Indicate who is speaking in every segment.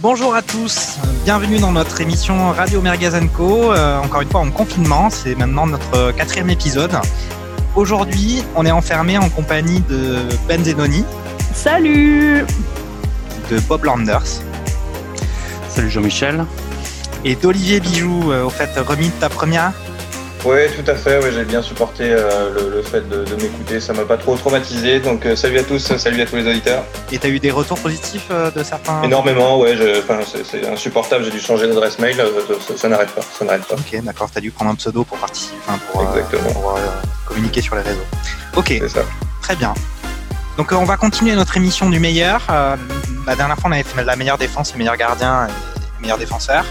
Speaker 1: Bonjour à tous, bienvenue dans notre émission Radio Mergazenco. Euh, encore une fois en confinement, c'est maintenant notre quatrième épisode. Aujourd'hui, on est enfermé en compagnie de Ben Zenoni.
Speaker 2: Salut
Speaker 1: De Bob Landers.
Speaker 3: Salut Jean-Michel.
Speaker 1: Et d'Olivier Bijoux, euh, au fait, remis de ta première
Speaker 4: oui, tout à fait. j'ai bien supporté euh, le, fait de, m'écouter. Ça m'a pas trop traumatisé. Donc, euh, salut à tous, salut à tous les auditeurs.
Speaker 1: Et t'as eu des retours positifs euh, de certains
Speaker 4: Énormément, ouais. C'est insupportable. J'ai dû changer d'adresse mail. ça, n'arrête pas. Ça n'arrête pas.
Speaker 1: Ok, d'accord. T'as dû prendre un pseudo pour participer,
Speaker 4: pour, pour
Speaker 1: communiquer sur les réseaux. Ok. C'est ça. Très bien. Donc, on va continuer notre émission du meilleur. la dernière fois, on avait fait la meilleure défense, les meilleurs gardiens et les meilleurs défenseurs.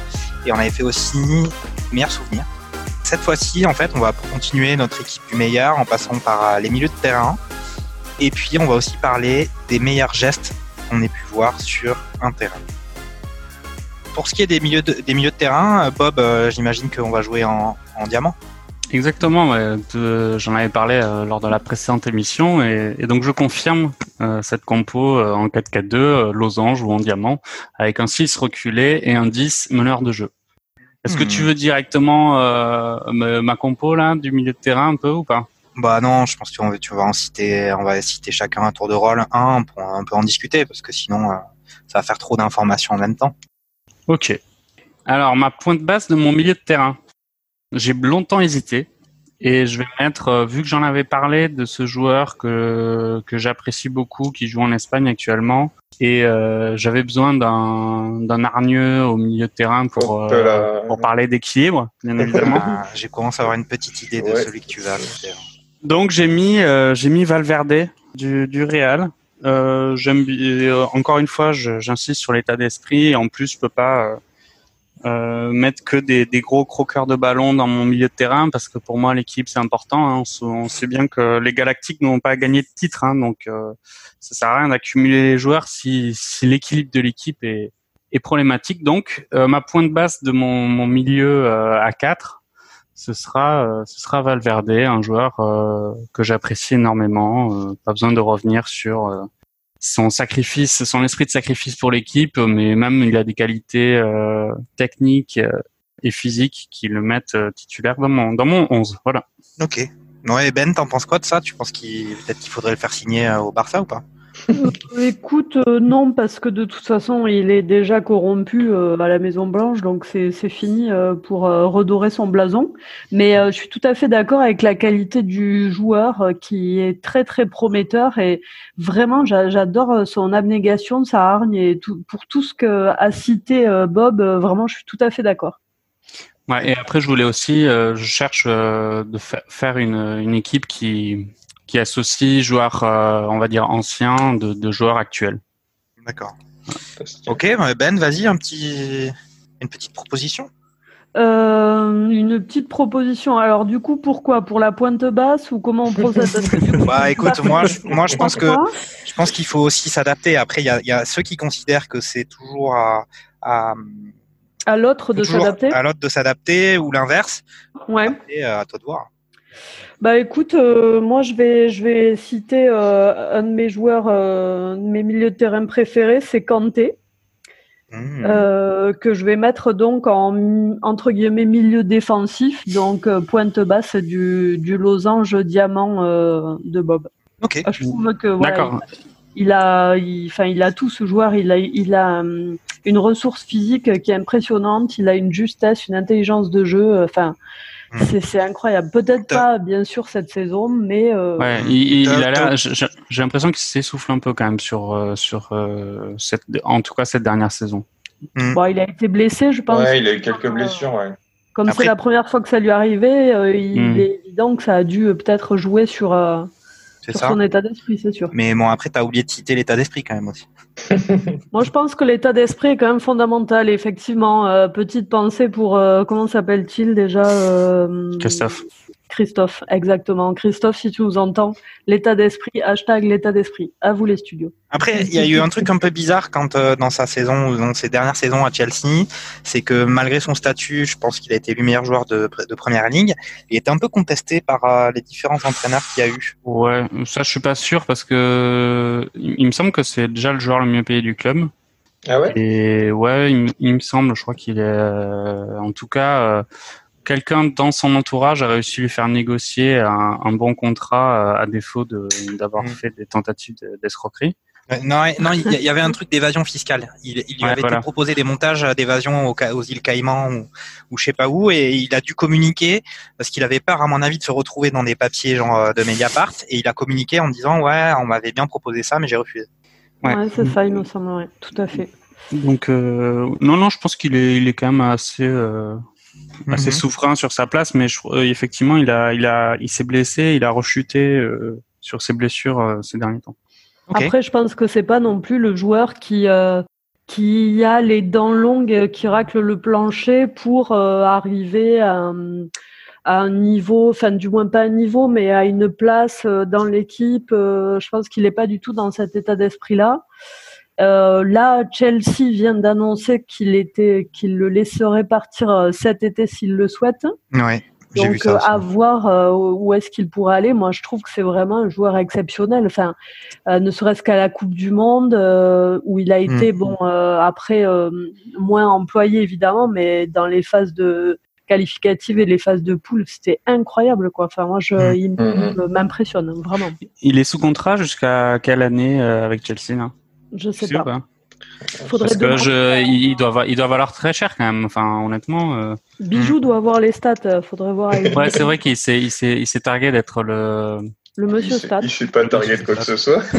Speaker 1: Et on avait fait aussi meilleurs souvenirs. Cette fois-ci, en fait, on va continuer notre équipe du meilleur en passant par euh, les milieux de terrain. Et puis, on va aussi parler des meilleurs gestes qu'on ait pu voir sur un terrain. Pour ce qui est des milieux de, des milieux de terrain, euh, Bob, euh, j'imagine qu'on va jouer en, diamant.
Speaker 3: Exactement, j'en avais parlé lors de la précédente émission et, donc je confirme cette compo en 4-4-2, losange ou en diamant, avec un 6 reculé et un 10 meneur de jeu. Est-ce que tu hmm. veux directement euh, ma compo là du milieu de terrain un peu ou pas?
Speaker 1: Bah non, je pense qu'on tu vas en citer, on va citer chacun un tour de rôle, un pour un peu en discuter parce que sinon euh, ça va faire trop d'informations en même temps.
Speaker 3: Ok. Alors ma pointe basse de mon milieu de terrain, j'ai longtemps hésité et je vais mettre, euh, vu que j'en avais parlé de ce joueur que que j'apprécie beaucoup, qui joue en Espagne actuellement, et euh, j'avais besoin d'un d'un hargneux au milieu de terrain pour euh, pour parler d'équilibre bien évidemment.
Speaker 1: Ah, j'ai commencé à avoir une petite idée de celui que tu vas faire
Speaker 3: donc j'ai mis euh, j'ai mis Valverde du du Real. Euh, j'aime encore une fois j'insiste sur l'état d'esprit. Et en plus je peux pas euh, mettre que des, des, gros croqueurs de ballon dans mon milieu de terrain parce que pour moi l'équipe c'est important. Hein. On, sait bien que les Galactiques n'ont pas gagné de titre, hein, donc euh, ça sert à rien d'accumuler les joueurs si, si l'équilibre de l'équipe est, est, problématique. Donc euh, ma pointe basse de mon, mon milieu euh, à 4 ce sera ce sera Valverde, un joueur que j'apprécie énormément. pas besoin de revenir sur son sacrifice, son esprit de sacrifice pour l'équipe, mais même il a des qualités euh, techniques euh, et physiques qui le mettent euh, titulaire dans mon, dans mon 11. Voilà.
Speaker 1: Ok. Ben, t'en penses quoi de ça? Tu penses qu'il peut-être qu'il faudrait le faire signer au Barça ou pas?
Speaker 2: Écoute, euh, non, parce que de toute façon, il est déjà corrompu euh, à la Maison Blanche, donc c'est fini pour redorer son blason. Mais je suis tout à fait d'accord avec la qualité du joueur qui est très très prometteur et vraiment, j'adore son abnégation, sa hargne et pour tout ce que a cité Bob. vraiment, je suis tout à fait d'accord.
Speaker 3: Ouais, et après, je voulais aussi, je cherche de faire une équipe qui qui associe joueurs, euh, on va dire anciens, de, joueurs actuels.
Speaker 1: D'accord. Ok, Ben, vas-y, un petit, une petite proposition.
Speaker 2: Euh, une petite proposition. Alors du coup, pourquoi? Pour la pointe basse ou comment on procède?
Speaker 1: Bah écoute, moi, je, moi je pense que je pense qu'il faut aussi s'adapter. Après, il y a, ceux qui considèrent que c'est toujours à, à,
Speaker 2: l'autre de s'adapter.
Speaker 1: À l'autre de s'adapter ou l'inverse.
Speaker 2: Ouais.
Speaker 1: Et à toi de voir.
Speaker 2: Bah écoute, euh, moi je vais je vais citer euh, un de mes joueurs, euh, mes milieux de terrain préférés, c'est Kanté, mmh. que je vais mettre donc en entre guillemets milieu défensif, donc pointe basse du, du losange diamant de Bob.
Speaker 1: Ok.
Speaker 2: Ah, je trouve que il, a, enfin il, a tout ce joueur, il a il a une ressource physique qui est impressionnante, il a une justesse, une intelligence de jeu, enfin. Hmm. C'est incroyable. Peut-être pas, bien sûr, cette saison, mais. Euh,
Speaker 3: ouais, il, a J'ai l'impression qu'il s'essouffle un peu quand même sur euh, sur euh, cette, en tout cas cette dernière saison.
Speaker 2: Hmm. Bon, il a été blessé, je pense.
Speaker 4: Ouais, il a eu quelques blessures, ouais.
Speaker 2: Comme c'est la première fois que ça lui arrivait, il hmm. est évident que ça a dû peut-être jouer sur, sur son état d'esprit, c'est sûr.
Speaker 1: Mais bon, après, tu as oublié de citer l'état d'esprit quand même aussi.
Speaker 2: Moi, je pense que l'état d'esprit est quand même fondamental. Effectivement, euh, petite pensée pour euh, comment s'appelle-t-il déjà
Speaker 3: euh, Christophe.
Speaker 2: Christophe, exactement. Christophe, si tu nous entends, l'état d'esprit, hashtag l'état d'esprit. À vous les studios.
Speaker 1: Après, il y a eu un truc un peu bizarre quand euh, dans sa saison, dans ses dernières saisons à Chelsea, c'est que malgré son statut, je pense qu'il a été élu meilleur joueur de, de première ligue, il était un peu contesté par euh, les différents entraîneurs qu'il y a eu.
Speaker 3: Ouais, ça je suis pas sûr parce que il me semble que c'est déjà le joueur le mieux payé du club.
Speaker 4: Ah ouais?
Speaker 3: Et ouais, il, me semble, je crois qu'il est, euh, en tout cas, euh, quelqu'un dans son entourage a réussi à lui faire négocier un, un bon contrat à défaut d'avoir mm. fait des tentatives d'escroquerie.
Speaker 1: Non, non, il y avait un truc d'évasion fiscale. Il, lui avait été proposé des montages d'évasion aux, aux, îles Caïmans ou, ou je sais pas où, et il a dû communiquer parce qu'il avait peur, à mon avis, de se retrouver dans des papiers genre de Mediapart, et il a communiqué en disant ouais, on m'avait bien proposé ça, mais j'ai refusé.
Speaker 2: Ouais, c'est ça, il me semble, tout à fait.
Speaker 3: Donc euh, non, non, je pense qu'il est, il est quand même assez. Euh, assez mhm. souverain sur sa place, mais je, euh, effectivement, il a, il a, il s'est blessé, il a rechuté euh, sur ses blessures ces derniers temps.
Speaker 2: Après, je pense que c'est pas non plus le joueur qui euh, qui a les dents longues, qui racle le plancher pour euh, arriver à, un niveau, enfin du moins pas un niveau, mais à une place euh, dans l'équipe. je pense qu'il n'est pas du tout dans cet état d'esprit-là. là, Chelsea vient d'annoncer qu'il était, qu'il le laisserait partir cet été s'il le souhaite.
Speaker 1: Ouais.
Speaker 2: Donc euh, à voir euh, où est-ce qu'il pourrait aller. Moi, je trouve que c'est vraiment un joueur exceptionnel. Enfin, euh, ne serait-ce qu'à la Coupe du Monde où il a été mm. bon après moins employé évidemment, mais dans les phases de qualificatives et les phases de poule, c'était incroyable quoi. Enfin, moi, je, mm. il mm, m'impressionne vraiment.
Speaker 3: Il est sous contrat jusqu'à quelle année avec Chelsea là?
Speaker 2: Je sais pas.
Speaker 3: Parce que je, il doit, il doit valoir très cher quand même. Enfin, honnêtement. Euh...
Speaker 2: Bijou doit avoir les stats. Euh, faudrait voir.
Speaker 3: ouais, c'est vrai qu'il s'est, il s'est, il s'est targué d'être le.
Speaker 2: Le monsieur stats.
Speaker 4: Je suis pas targué de quoi que ce soit.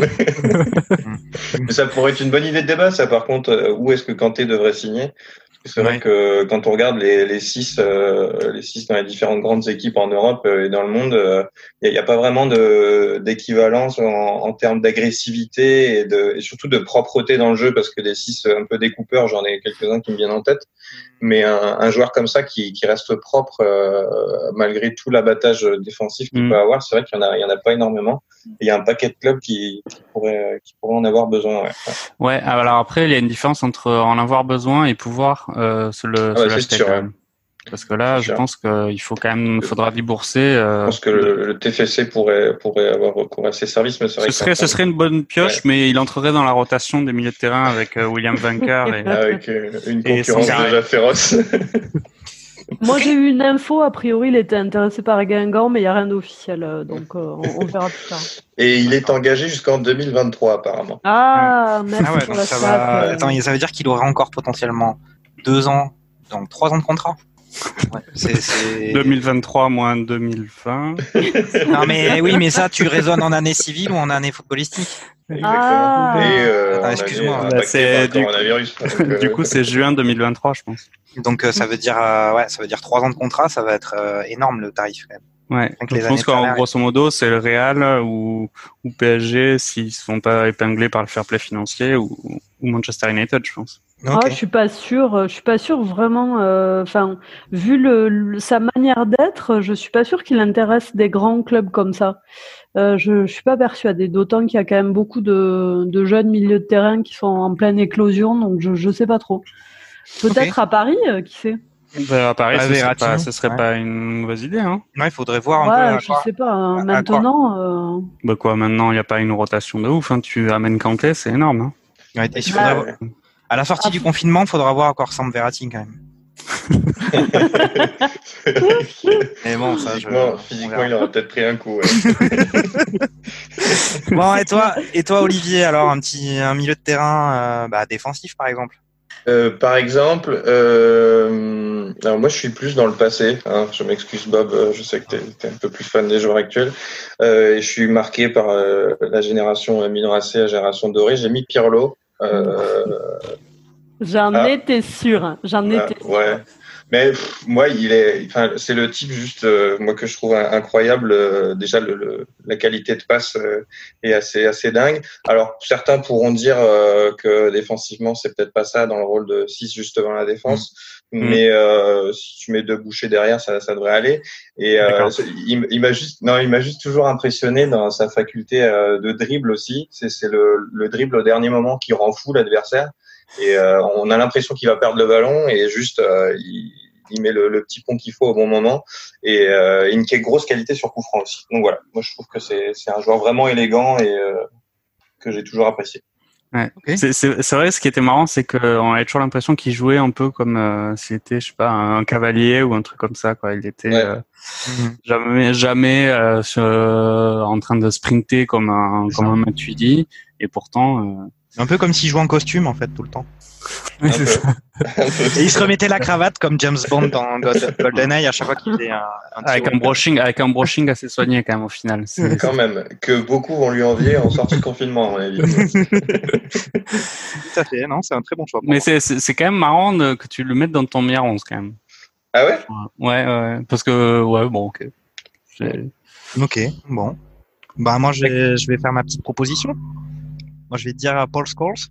Speaker 4: Mais ça pourrait être une bonne idée de débat, ça. Par contre, euh, où est-ce que Kanté devrait signer? C'est vrai que quand on regarde les, les six, euh, les six dans les différentes grandes équipes en Europe euh, et dans le monde, il euh, n'y a, a, pas vraiment d'équivalence en, en, termes d'agressivité et, de, et surtout de propreté dans le jeu, parce que les six un peu découpeurs, j'en ai quelques-uns qui me viennent en tête, mais un, un joueur comme ça qui, qui reste propre malgré tout l'abattage défensif qu'il mm. peut avoir, c'est vrai qu'il y en a, il y en a pas énormément. Il y a un paquet de clubs qui, qui pourraient qui pourraient en avoir besoin. Ouais.
Speaker 3: ouais. alors après il y a une différence entre en avoir besoin et pouvoir euh, se le, ah Parce que là, je pense qu'il faut quand même, faudra débourser.
Speaker 4: Euh, je pense que le, TFC pourrait, pourrait avoir recours à ses services, mais
Speaker 3: ce serait, ce serait une bonne pioche, mais il entrerait dans la rotation des milieux de terrain avec euh, William Vanker
Speaker 4: et avec une concurrence déjà féroce.
Speaker 2: Moi, j'ai eu une info. A priori, il était intéressé par Guingamp, mais il n'y a rien d'officiel. Donc, on, verra plus tard.
Speaker 4: Et il est engagé jusqu'en 2023, apparemment.
Speaker 2: Ah, merci ah
Speaker 1: pour la ça, va... Attends, ça veut dire qu'il aurait encore potentiellement deux ans, donc trois ans de contrat?
Speaker 3: Ouais, c'est, 2023 moins 2020.
Speaker 1: non mais oui, mais ça, tu raisonnes en année civile ou en année footballistique
Speaker 2: ah.
Speaker 4: Euh, excuse-moi. Bah, c'est
Speaker 3: du, euh, du, coup, c'est juin 2023, je pense.
Speaker 1: Donc ça veut dire, euh, ouais, ça veut dire trois ans de contrat, ça va être énorme le tarif quand même.
Speaker 3: Ouais, je pense qu'en grosso modo, c'est le Real ou, ou PSG s'ils sont pas épinglés par le fair play financier ou, ou Manchester United, je pense.
Speaker 2: Ah, je suis pas sûr. Je suis pas sûr vraiment. Euh, enfin, vu le, sa manière d'être, je suis pas sûr qu'il intéresse des grands clubs comme ça. Euh, je, je suis pas persuadée. D'autant qu'il y a quand même beaucoup de, de, jeunes milieux de terrain qui sont en pleine éclosion. Donc je je sais pas trop. Peut-être à Paris, euh, qui sait.
Speaker 3: Bah, à Paris, ce serait, pas, ce serait pas une mauvaise idée. Hein.
Speaker 1: Ouais, il faudrait voir un
Speaker 2: ouais, peu. Je sais pas. Hein. maintenant.
Speaker 3: Euh... Bah quoi, maintenant, il n'y a pas une rotation de ouf. Hein. Tu amènes Kanté, c'est énorme. Hein.
Speaker 1: Ouais, il faudrait... À la sortie du confinement, il faudra voir encore Sam Verratti quand même.
Speaker 4: Mais bon, ça, physiquement, je... physiquement il aurait peut-être pris un coup.
Speaker 1: bon, et toi, et toi, Olivier, alors un petit un milieu de terrain euh, bah, défensif, par exemple.
Speaker 4: Euh, par exemple, euh, alors moi je suis plus dans le passé. Hein. je m'excuse Bob, je sais que tu es, un peu plus fan des joueurs actuels. Euh, et je suis marqué par euh, la génération Minoracé, la génération dorée. J'ai mis Pirlo.
Speaker 2: J'en ah. étais sûr. J'en ah, étais
Speaker 4: sûr. Ouais. Mais moi, il est, enfin, c'est le type juste, euh, moi que je trouve incroyable. Euh, déjà, le, la qualité de passe euh, est assez, assez dingue. Alors, certains pourront dire que défensivement, c'est peut-être pas ça dans le rôle de 6 juste devant la défense, mmh. mais si tu mets deux bouchées derrière, ça, ça devrait aller. Et il, il m'a juste, non, il m'a juste toujours impressionné dans sa faculté de dribble aussi. C'est, c'est le, le dribble au dernier moment qui rend fou l'adversaire. Et euh, on a l'impression qu'il va perdre le ballon et juste euh, il, il, met le, le petit pont qu'il faut au bon moment et euh, une grosse qualité sur coup franc aussi. Donc voilà, moi je trouve que c'est un joueur vraiment élégant et que j'ai toujours apprécié.
Speaker 3: Ouais. C'est vrai, ce qui était marrant, c'est qu'on avait toujours l'impression qu'il jouait un peu comme euh, s'il était, je sais pas, un cavalier ou un truc comme ça. Quoi. Il était euh, jamais, jamais euh, en train de sprinter comme un, comme un Matuidi. Et pourtant,
Speaker 1: un peu comme s'il jouait en costume en fait tout le temps. Et il se remettait la cravate comme James Bond dans GoldenEye à chaque fois qu'il faisait un,
Speaker 3: avec un brushing, avec un brushing assez soigné quand même au final.
Speaker 4: Quand même que beaucoup vont lui envier en sortie de confinement à mon avis.
Speaker 1: Tout à fait, non, c'est un très bon choix.
Speaker 3: Mais c'est quand même marrant que tu le mettes dans ton meilleur 11 quand même.
Speaker 4: Ah ouais?
Speaker 3: Ouais, ouais, parce que ouais, bon, ok.
Speaker 1: Ok, bon. Bah moi je vais, je vais faire ma petite proposition. Moi je vais te dire Paul Scholes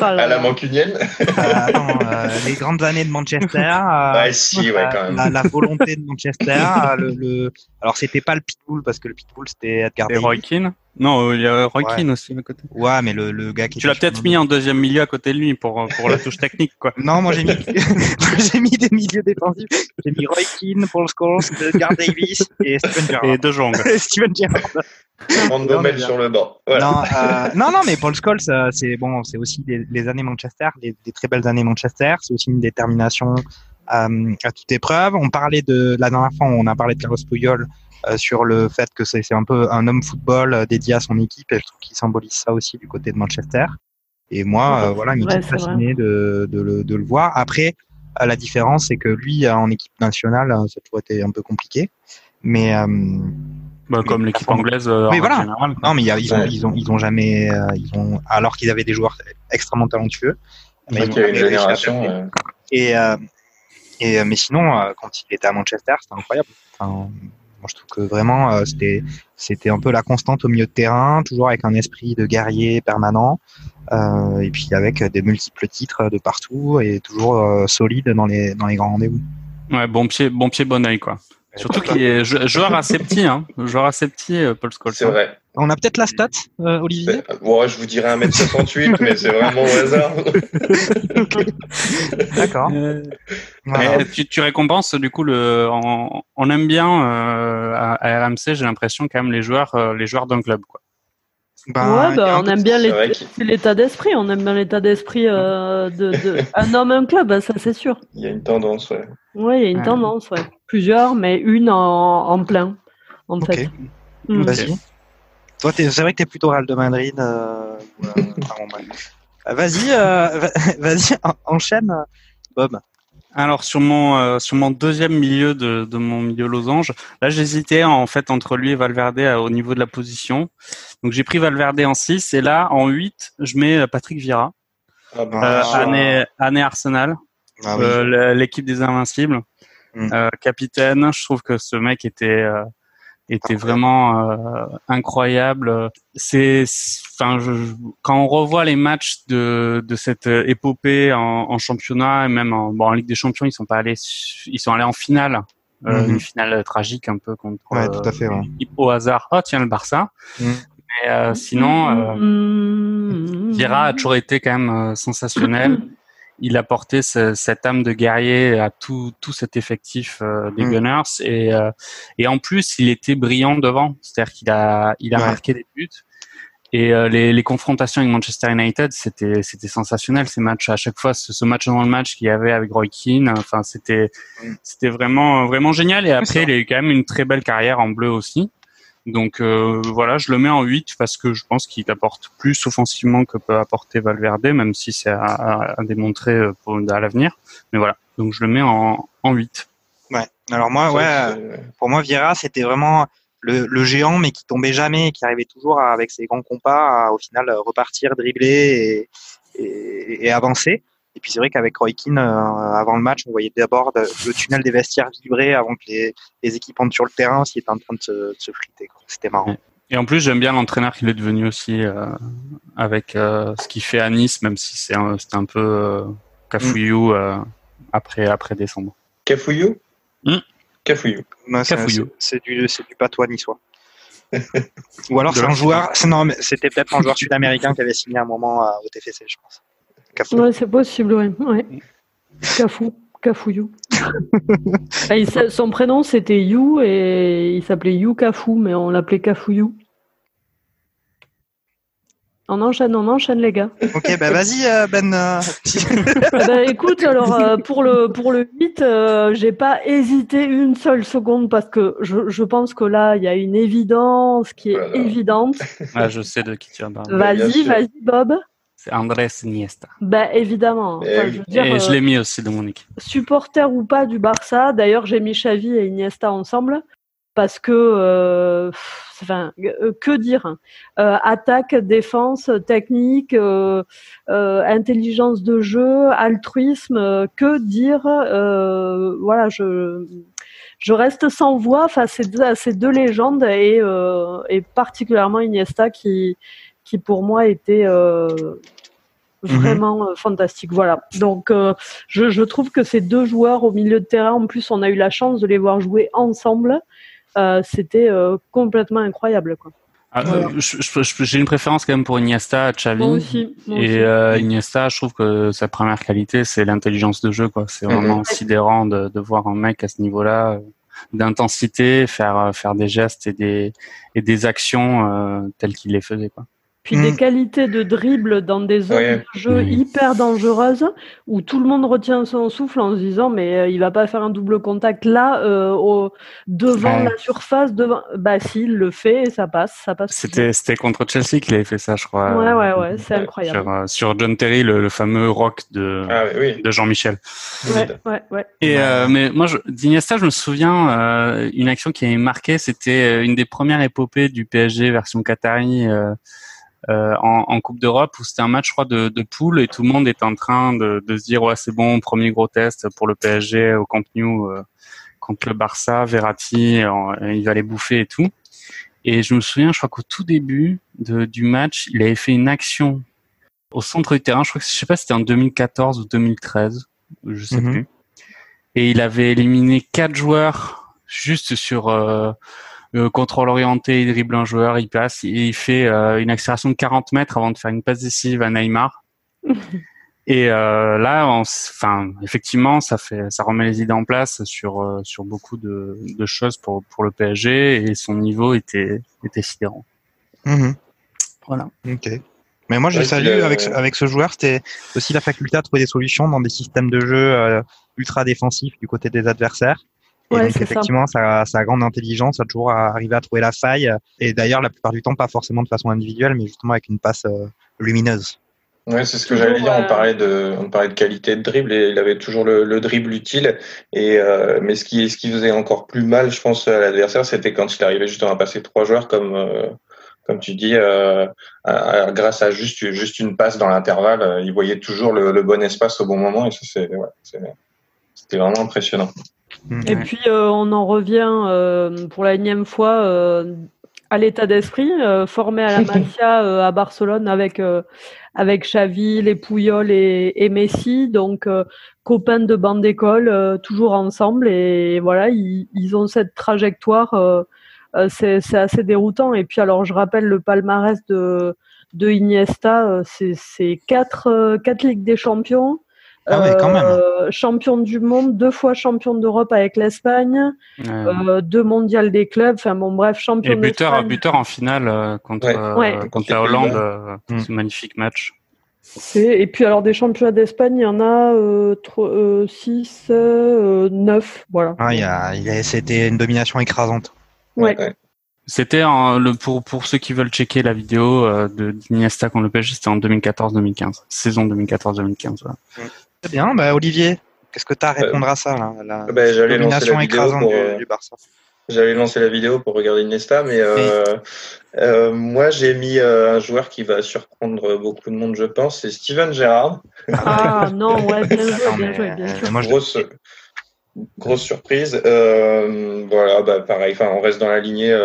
Speaker 4: à la mancunienne
Speaker 1: euh, euh, Les grandes années de Manchester. Euh,
Speaker 4: ouais, si, ouais, quand même.
Speaker 1: La, volonté de Manchester. le, le... Alors, c'était pas le Pitbull, parce que le Pitbull, c'était Edgar
Speaker 3: Et Roy Keane? Non, il y a Roy Keane aussi à côté.
Speaker 1: Ouais, mais le, le gars qui.
Speaker 3: Tu l'as peut-être mis en deuxième milieu à côté de lui pour, pour la touche technique, quoi.
Speaker 1: Non, moi j'ai mis, j'ai mis des milieux défensifs. J'ai mis Roy Keane, Paul Scholes, Edgar Davis et Steven Gerrard.
Speaker 3: Et De Jong.
Speaker 1: Steven Gerrard.
Speaker 4: non, sur le banc.
Speaker 1: Non, euh, non, non, mais Paul Scholes, euh, c'est bon, c'est aussi les, années Manchester, des très belles années Manchester. C'est aussi une détermination euh, à toute épreuve. On parlait de la dernière fois, on a parlé de Carlos Puyol sur le fait que c'est un peu un homme football dédié à son équipe et je trouve qu'il symbolise ça aussi du côté de Manchester. Et moi, voilà, il me fasciné de, de, le, de le voir. Après, la différence, c'est que lui, en équipe nationale, ça a toujours été un peu compliqué. Mais
Speaker 3: bah, comme l'équipe anglaise. Euh,
Speaker 1: oui, voilà. non, mais ils ont, ils ont, ils ont jamais, euh, ils ont, alors qu'ils avaient des joueurs extrêmement talentueux.
Speaker 4: Mais il y a une génération.
Speaker 1: Et, euh, et, mais sinon, quand il était à Manchester, c'était incroyable. Enfin, je trouve que vraiment, c'était, c'était un peu la constante au milieu de terrain, toujours avec un esprit de guerrier permanent, euh, et puis avec des multiples titres de partout et toujours solide dans les, dans les grands rendez-vous.
Speaker 3: Ouais, bon pied, bon pied, bon oeil, quoi. Surtout qu'il est joueur assez petit, hein. Joueur assez petit, euh, Paul Scholes.
Speaker 4: C'est vrai.
Speaker 1: On a peut-être la stat, euh, Olivier?
Speaker 4: Ouais, Je vous dirais 1m68, mais c'est vraiment au hasard.
Speaker 1: D'accord.
Speaker 3: Euh, tu, tu, récompenses, du coup, le, on, on aime bien euh, à, à, RMC, j'ai l'impression, quand même, les joueurs, euh, les joueurs d'un club. Quoi.
Speaker 2: Ben, ouais, bah, on aime bien l'état d'esprit. On aime bien l'état d'esprit euh, de, de, un homme, un club, ça c'est sûr.
Speaker 4: Il y a une tendance, ouais.
Speaker 2: Ouais, il y a une tendance, ouais. Plusieurs, mais une en, en plein, en fait.
Speaker 1: Mm. Vas-y. Toi, c'est vrai que tu es plutôt Real de Madrid. Euh, euh, vas-y, euh, vas-y, enchaîne, Bob.
Speaker 3: Alors sur mon euh, sur mon deuxième milieu de, de mon milieu losange, là j'hésitais en fait entre lui et Valverde euh, au niveau de la position. Donc j'ai pris Valverde en 6 et là en 8, je mets euh, Patrick Vieira. Ah bah, année, année Arsenal, ah l'équipe des invincibles, mm. capitaine. Je trouve que ce mec était était vraiment euh, incroyable. C'est, enfin, quand on revoit les matchs de, de cette épopée en, en championnat et même en, bon, en Ligue des Champions, ils sont pas allés, ils sont allés en finale, euh, mhm. une finale tragique un peu contre
Speaker 1: ouais, tout à fait, ouais.
Speaker 3: au hasard. Oh tiens le Barça. Mhm. Mais euh, sinon, euh, mhm. Vieira a toujours été quand même sensationnel il a porté cette âme de guerrier à tout, tout cet effectif euh, des mm. Gunners. Et, euh, et en plus il était brillant devant, c'est-à-dire qu'il a, il a marqué des buts. Et euh, les, les, confrontations avec Manchester United c'était c'était sensationnel ces matchs. À chaque fois ce, match dans le match qu'il y avait avec Roy Keane, enfin c'était mm. c'était vraiment vraiment génial. Et après il a eu quand même une très belle carrière en bleu aussi. Donc euh, voilà, je le mets en 8 parce que je pense qu'il apporte plus offensivement que peut apporter Valverde, même si c'est à, à, démontrer euh, pour, à l'avenir. Mais voilà, donc je le mets en, en 8.
Speaker 1: Ouais. Alors moi, ouais, pour moi, Vieira, c'était vraiment le, le, géant, mais qui tombait jamais, qui arrivait toujours avec ses grands compas à, au final, repartir, dribbler et, et, et avancer. Et puis c'est vrai qu'avec Roy Keane, euh, avant le match, on voyait d'abord le tunnel des vestiaires vibrer avant que les, les équipes entrent sur le terrain s'ils étaient en train de se, de se friter. C'était marrant.
Speaker 3: Et en plus, j'aime bien l'entraîneur qu'il est devenu aussi euh, avec euh, ce qu'il fait à Nice, même si c'est un, un peu euh, cafouillou mm. après, après décembre.
Speaker 4: Cafouillou?
Speaker 3: Mm.
Speaker 4: Cafouillou.
Speaker 1: C'est du, du patois niçois. Ou alors c'est un joueur, non, mais c'était peut-être un joueur sud-américain qui avait signé un moment au TFC, je pense.
Speaker 2: Ouais, c'est possible, ouais. ouais. Cafou, Cafouillou. Ah, son prénom c'était You et il s'appelait You Cafou, mais on l'appelait Cafouillou. On enchaîne, on enchaîne les gars.
Speaker 1: Ok, bah vas-y Ben.
Speaker 2: bah, écoute, alors pour le pour le 8, j'ai pas hésité une seule seconde parce que je, je pense que là il y a une évidence qui est évidente.
Speaker 3: Ah, je sais de qui tu en parles.
Speaker 2: Vas-y, vas-y Bob.
Speaker 3: C'est Andrés Iniesta.
Speaker 2: Bah évidemment.
Speaker 3: et je, l'ai mis aussi dans mon équipe.
Speaker 2: Supporter ou pas du Barça, d'ailleurs j'ai mis Xavi et Iniesta ensemble parce que, euh, enfin, euh, que dire hein. euh, Attaque, défense, technique, intelligence de jeu, altruisme, que dire Voilà, je je reste sans voix face à ces deux légendes et, et particulièrement Iniesta qui qui pour moi était mhm. vraiment fantastique. Voilà. Donc, je, je, trouve que ces deux joueurs au milieu de terrain, en plus, on a eu la chance de les voir jouer ensemble. Euh, c'était euh, complètement incroyable. Quoi.
Speaker 3: Ah, j'ai une préférence quand même pour Iniesta, Xavi.
Speaker 2: Moi aussi,
Speaker 3: et euh, Iniesta, je trouve que sa première qualité, c'est l'intelligence de jeu. C'est vraiment sidérant de, de, voir un mec à ce niveau-là, d'intensité, faire faire des gestes et des et des actions telles qu'il les faisait. Quoi
Speaker 2: puis des mm. qualités de dribble dans des zones de jeu hyper dangereuses où tout le monde retient son souffle en se disant mais euh, il va pas faire un double contact là euh, au, devant la surface devant bah si il le fait et ça passe ça passe
Speaker 3: c'était c'était contre Chelsea qu'il avait fait ça je crois.
Speaker 2: Ouais ouais ouais c'est incroyable.
Speaker 3: Sur, euh, sur, John Terry le, fameux rock de ah, de Jean-Michel.
Speaker 2: Ouais ouais ouais.
Speaker 3: Et mais moi d'Iniesta je me souviens une action qui avait marqué c'était une des premières épopées du PSG version Qatari euh, en, en, Coupe d'Europe où c'était un match, je crois, de, de poule et tout le monde est en train de, de se dire ouais c'est bon, premier gros test pour le PSG au Camp Nou euh, contre le Barça, Verratti, il va les bouffer et tout. Et je me souviens, je crois qu'au tout début de, du match, il avait fait une action au centre du terrain. Je crois que je sais pas, c'était en 2014 ou 2013, je sais mhm. plus. Et il avait éliminé quatre joueurs juste sur euh, euh, contrôle orienté, il dribble un joueur, il passe, il fait euh, une accélération de 40 mètres avant de faire une passe décisive à Neymar. Et euh, là, enfin, effectivement, ça fait, ça remet les idées en place sur euh, sur beaucoup de, de, choses pour pour le PSG et son niveau était était sidérant.
Speaker 1: Mhm.
Speaker 3: Voilà.
Speaker 1: Ok. Mais moi, j'ai salué avec ce, avec ce joueur, c'était aussi la faculté à trouver des solutions dans des systèmes de jeu ultra défensifs du côté des adversaires. Et donc effectivement, sa, sa, grande intelligence a toujours arrivé à trouver la faille. Et d'ailleurs, la plupart du temps, pas forcément de façon individuelle, mais justement avec une passe euh, lumineuse.
Speaker 4: Ouais, c'est ce que j'allais dire. On parlait de, on parlait de qualité de dribble et il avait toujours le, le dribble utile. Et euh, mais ce qui, ce qui faisait encore plus mal, je pense, à l'adversaire, c'était quand il arrivait justement à passer trois joueurs comme, euh, comme tu dis, euh, grâce à juste, juste une passe dans l'intervalle, il voyait toujours le, le, bon espace au bon moment. Et ça, c'est, ouais, c'était vraiment impressionnant.
Speaker 2: Mm. Et puis euh, on en revient euh, pour la énième fois euh, à l'état d'esprit, formé à la Masia à Barcelone avec avec Xavi, les Pouyols et, et Messi, donc copains de bande d'école, toujours ensemble et voilà, ils, ils ont cette trajectoire, c'est assez déroutant. Et puis alors je rappelle le palmarès de de Iniesta, c'est quatre quatre ligues des champions.
Speaker 1: Ah quand même.
Speaker 2: Euh, champion du monde, deux fois champion d'Europe avec l'Espagne, euh, deux mondiales des clubs. Enfin bon, bref, champion.
Speaker 3: Et buteur, buteur en finale euh, contre contre la Hollande. Mm. C'est un magnifique match.
Speaker 2: Et puis alors des championnats d'Espagne, il y en a 6, 9, voilà.
Speaker 1: Ah, il a, il a, c'était une domination écrasante.
Speaker 2: Ouais.
Speaker 3: C'était le pour pour ceux qui veulent checker la vidéo de d'Iniesta contre le PSG, c'était en 2014-2015, saison 2014-2015. Voilà. Mm.
Speaker 1: Très bien. Bah, Olivier, qu'est-ce que tu as à répondre à ça là,
Speaker 4: la bah, domination écrasante du, du, Barça J'allais lancer la vidéo pour regarder Iniesta, mais euh, euh, moi j'ai mis euh, un joueur qui va surprendre beaucoup de monde, je pense, c'est Steven Gerrard.
Speaker 2: Ah non, ouais, bien joué, bien joué, bien joué.
Speaker 4: Moi, grosse, grosse surprise. voilà, bah, pareil, on reste dans la lignée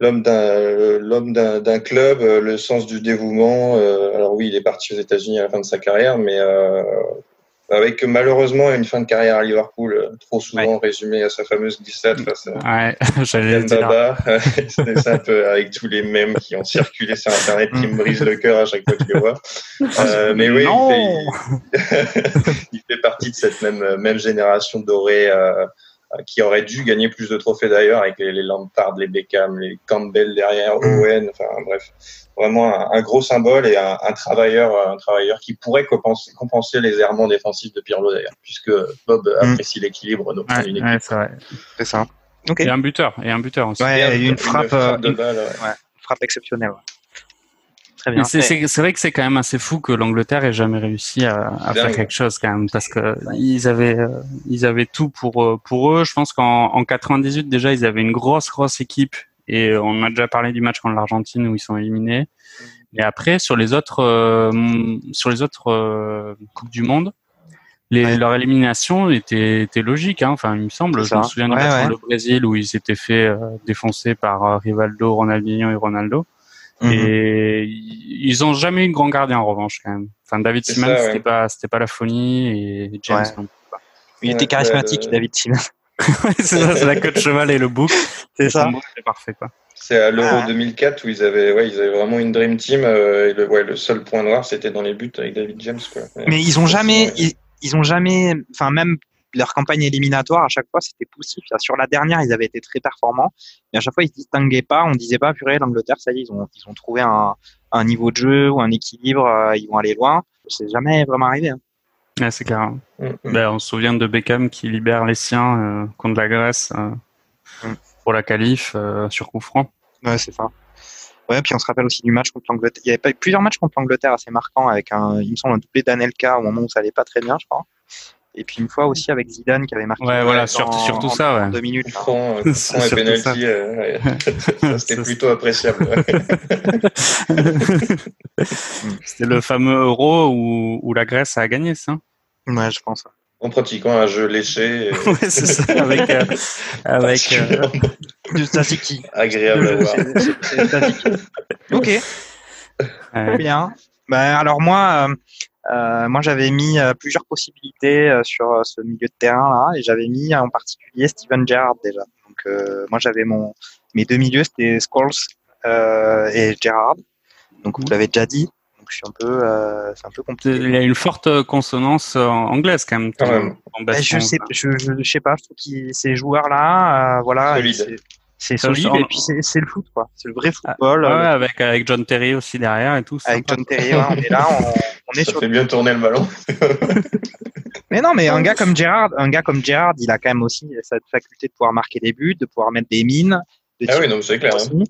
Speaker 4: l'homme d'un l'homme d'un club, le sens du dévouement. alors oui, il est parti aux États-Unis à la fin de sa carrière, mais avec malheureusement une fin de carrière à Liverpool euh, trop souvent résumée à sa fameuse glissade face
Speaker 3: à ouais, j'allais
Speaker 4: Baba. C'est un peu avec tous les mèmes qui ont circulé sur Internet qui me brisent le cœur à chaque fois que je les vois. Euh, mais oui, il fait, il, fait, partie de cette même, même génération dorée à, qui aurait dû gagner plus de trophées d'ailleurs avec les, les Lampard, les Beckham, les Campbell derrière, mm. Owen, enfin bref, vraiment un, gros symbole et un, un, travailleur, un travailleur qui pourrait compenser, compenser les errements défensifs de Pirlo d'ailleurs, puisque Bob mm. apprécie l'équilibre
Speaker 3: d'une ouais, équipe. Ouais, c'est vrai. C'est ça. Okay. Et un buteur, et un buteur aussi.
Speaker 1: Ouais, et une, frappe, frappe, de balle, ouais. une frappe exceptionnelle.
Speaker 3: C'est vrai que c'est quand même assez fou que l'Angleterre ait jamais réussi à, à faire quelque chose quand même, parce que ils avaient euh, ils avaient tout pour euh, pour eux. Je pense qu'en en 98 déjà ils avaient une grosse grosse équipe et on a déjà parlé du match contre l'Argentine où ils sont éliminés. Et après sur les autres euh, sur les autres coupes du monde, les, leur élimination était, était logique. Hein. Enfin, il me semble. Je me souviens du match contre le Brésil où ils s'étaient fait défoncer par Rivaldo, Ronaldinho et Ronaldo. Mhm. Et ils ont jamais eu de grand gardien en revanche quand même. Enfin, David c'était pas, c'était pas la folie et James non
Speaker 1: Il était charismatique, David Seaman.
Speaker 3: c'est ça, c'est la queue de cheval et le bouc.
Speaker 1: C'est ça.
Speaker 3: C'est parfait, quoi.
Speaker 4: C'est à l'Euro 2004 ah. où ils avaient, ouais, ils avaient vraiment une dream team. Euh, et le, ouais, le seul point noir, c'était dans les buts avec David James, quoi.
Speaker 1: Mais ils ont jamais, ils, ils, ont jamais, enfin même leur campagne éliminatoire, à chaque fois, c'était poussif. Sur la dernière, ils avaient été très performants, mais à chaque fois, ils se distinguaient pas. On disait pas, purée, l'Angleterre, ça y est, ils ont, ils ont trouvé un, un niveau de jeu ou un équilibre, euh, ils vont aller loin. C'est jamais vraiment arrivé.
Speaker 3: Hein. c'est clair. Mm, mm. Ben, on se souvient de Beckham qui libère les siens euh, contre la Grèce euh, mm. pour la qualif sur coup franc.
Speaker 1: Ouais, c'est ça. Ouais, puis on se rappelle aussi du match contre l'Angleterre. Il y avait pas plusieurs matchs contre l'Angleterre assez marquants avec un, il me semble, un doublé d'Anelka au moment où ça allait pas très bien, je crois. Et puis une fois aussi avec Zidane qui avait marqué.
Speaker 3: Ouais, voilà, surtout, surtout ça, ouais.
Speaker 1: deux minutes.
Speaker 4: Franc, et penalty, euh, c'était plutôt appréciable.
Speaker 3: c'était le fameux Euro où, où la Grèce a gagné, ça?
Speaker 1: Ouais, je pense.
Speaker 4: En pratiquant un jeu léché.
Speaker 3: Et... ouais, c'est ça, avec, euh, avec euh,
Speaker 1: du tzatziki.
Speaker 4: Agréable à voir.
Speaker 1: ok. Très bien. Ben, alors moi, euh, euh, moi, j'avais mis euh, plusieurs possibilités euh, sur ce milieu de terrain là, et j'avais mis en particulier Steven Gerrard déjà. Donc, moi, j'avais mon mes deux milieux, c'était Scholes et Gerrard. Donc, vous l'avez déjà dit. Donc, je suis un peu, c'est un peu compliqué.
Speaker 3: Il y a une forte consonance anglaise quand même.
Speaker 1: Ben, je sais, je, je, sais pas. Je trouve que ces joueurs là, voilà, c'est solide et puis c'est le foot quoi. C'est le vrai ah, football
Speaker 3: ouais, avec avec John Terry aussi derrière et tout
Speaker 1: avec John Terry on est là on, on est
Speaker 4: ça fait bien tourner le ballon.
Speaker 1: Mais non mais un gars comme Gerrard un gars comme Gerrard il a quand même aussi cette faculté de pouvoir marquer des buts de pouvoir mettre des mines
Speaker 4: de ah oui non c'est clair hein.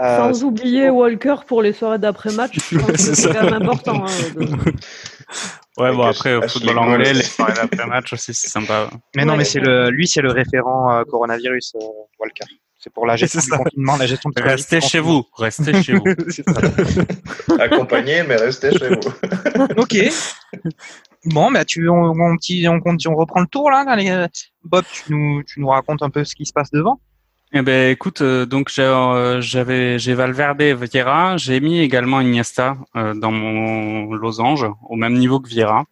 Speaker 2: euh, sans oublier Walker pour les soirées d'après-match c'est quand même important hein,
Speaker 3: Ouais, bon, après, au football anglais, les soirées d'après-match aussi, c'est sympa.
Speaker 1: Mais non, mais c'est le, lui, c'est le référent euh, coronavirus, euh, Walker. C'est pour la gestion du confinement, la gestion de
Speaker 3: Restez chez vous, restez chez vous.
Speaker 4: Accompagné, mais restez chez vous.
Speaker 1: ok. Bon, bah, tu, on, on, on, reprend le tour là. Bob, tu nous, tu nous racontes un peu ce qui se passe devant.
Speaker 3: Eh ben, écoute, euh, donc euh, j'avais j'ai Valverde et Vieira, j'ai mis également Iniesta euh, dans mon losange au même niveau que Vieira.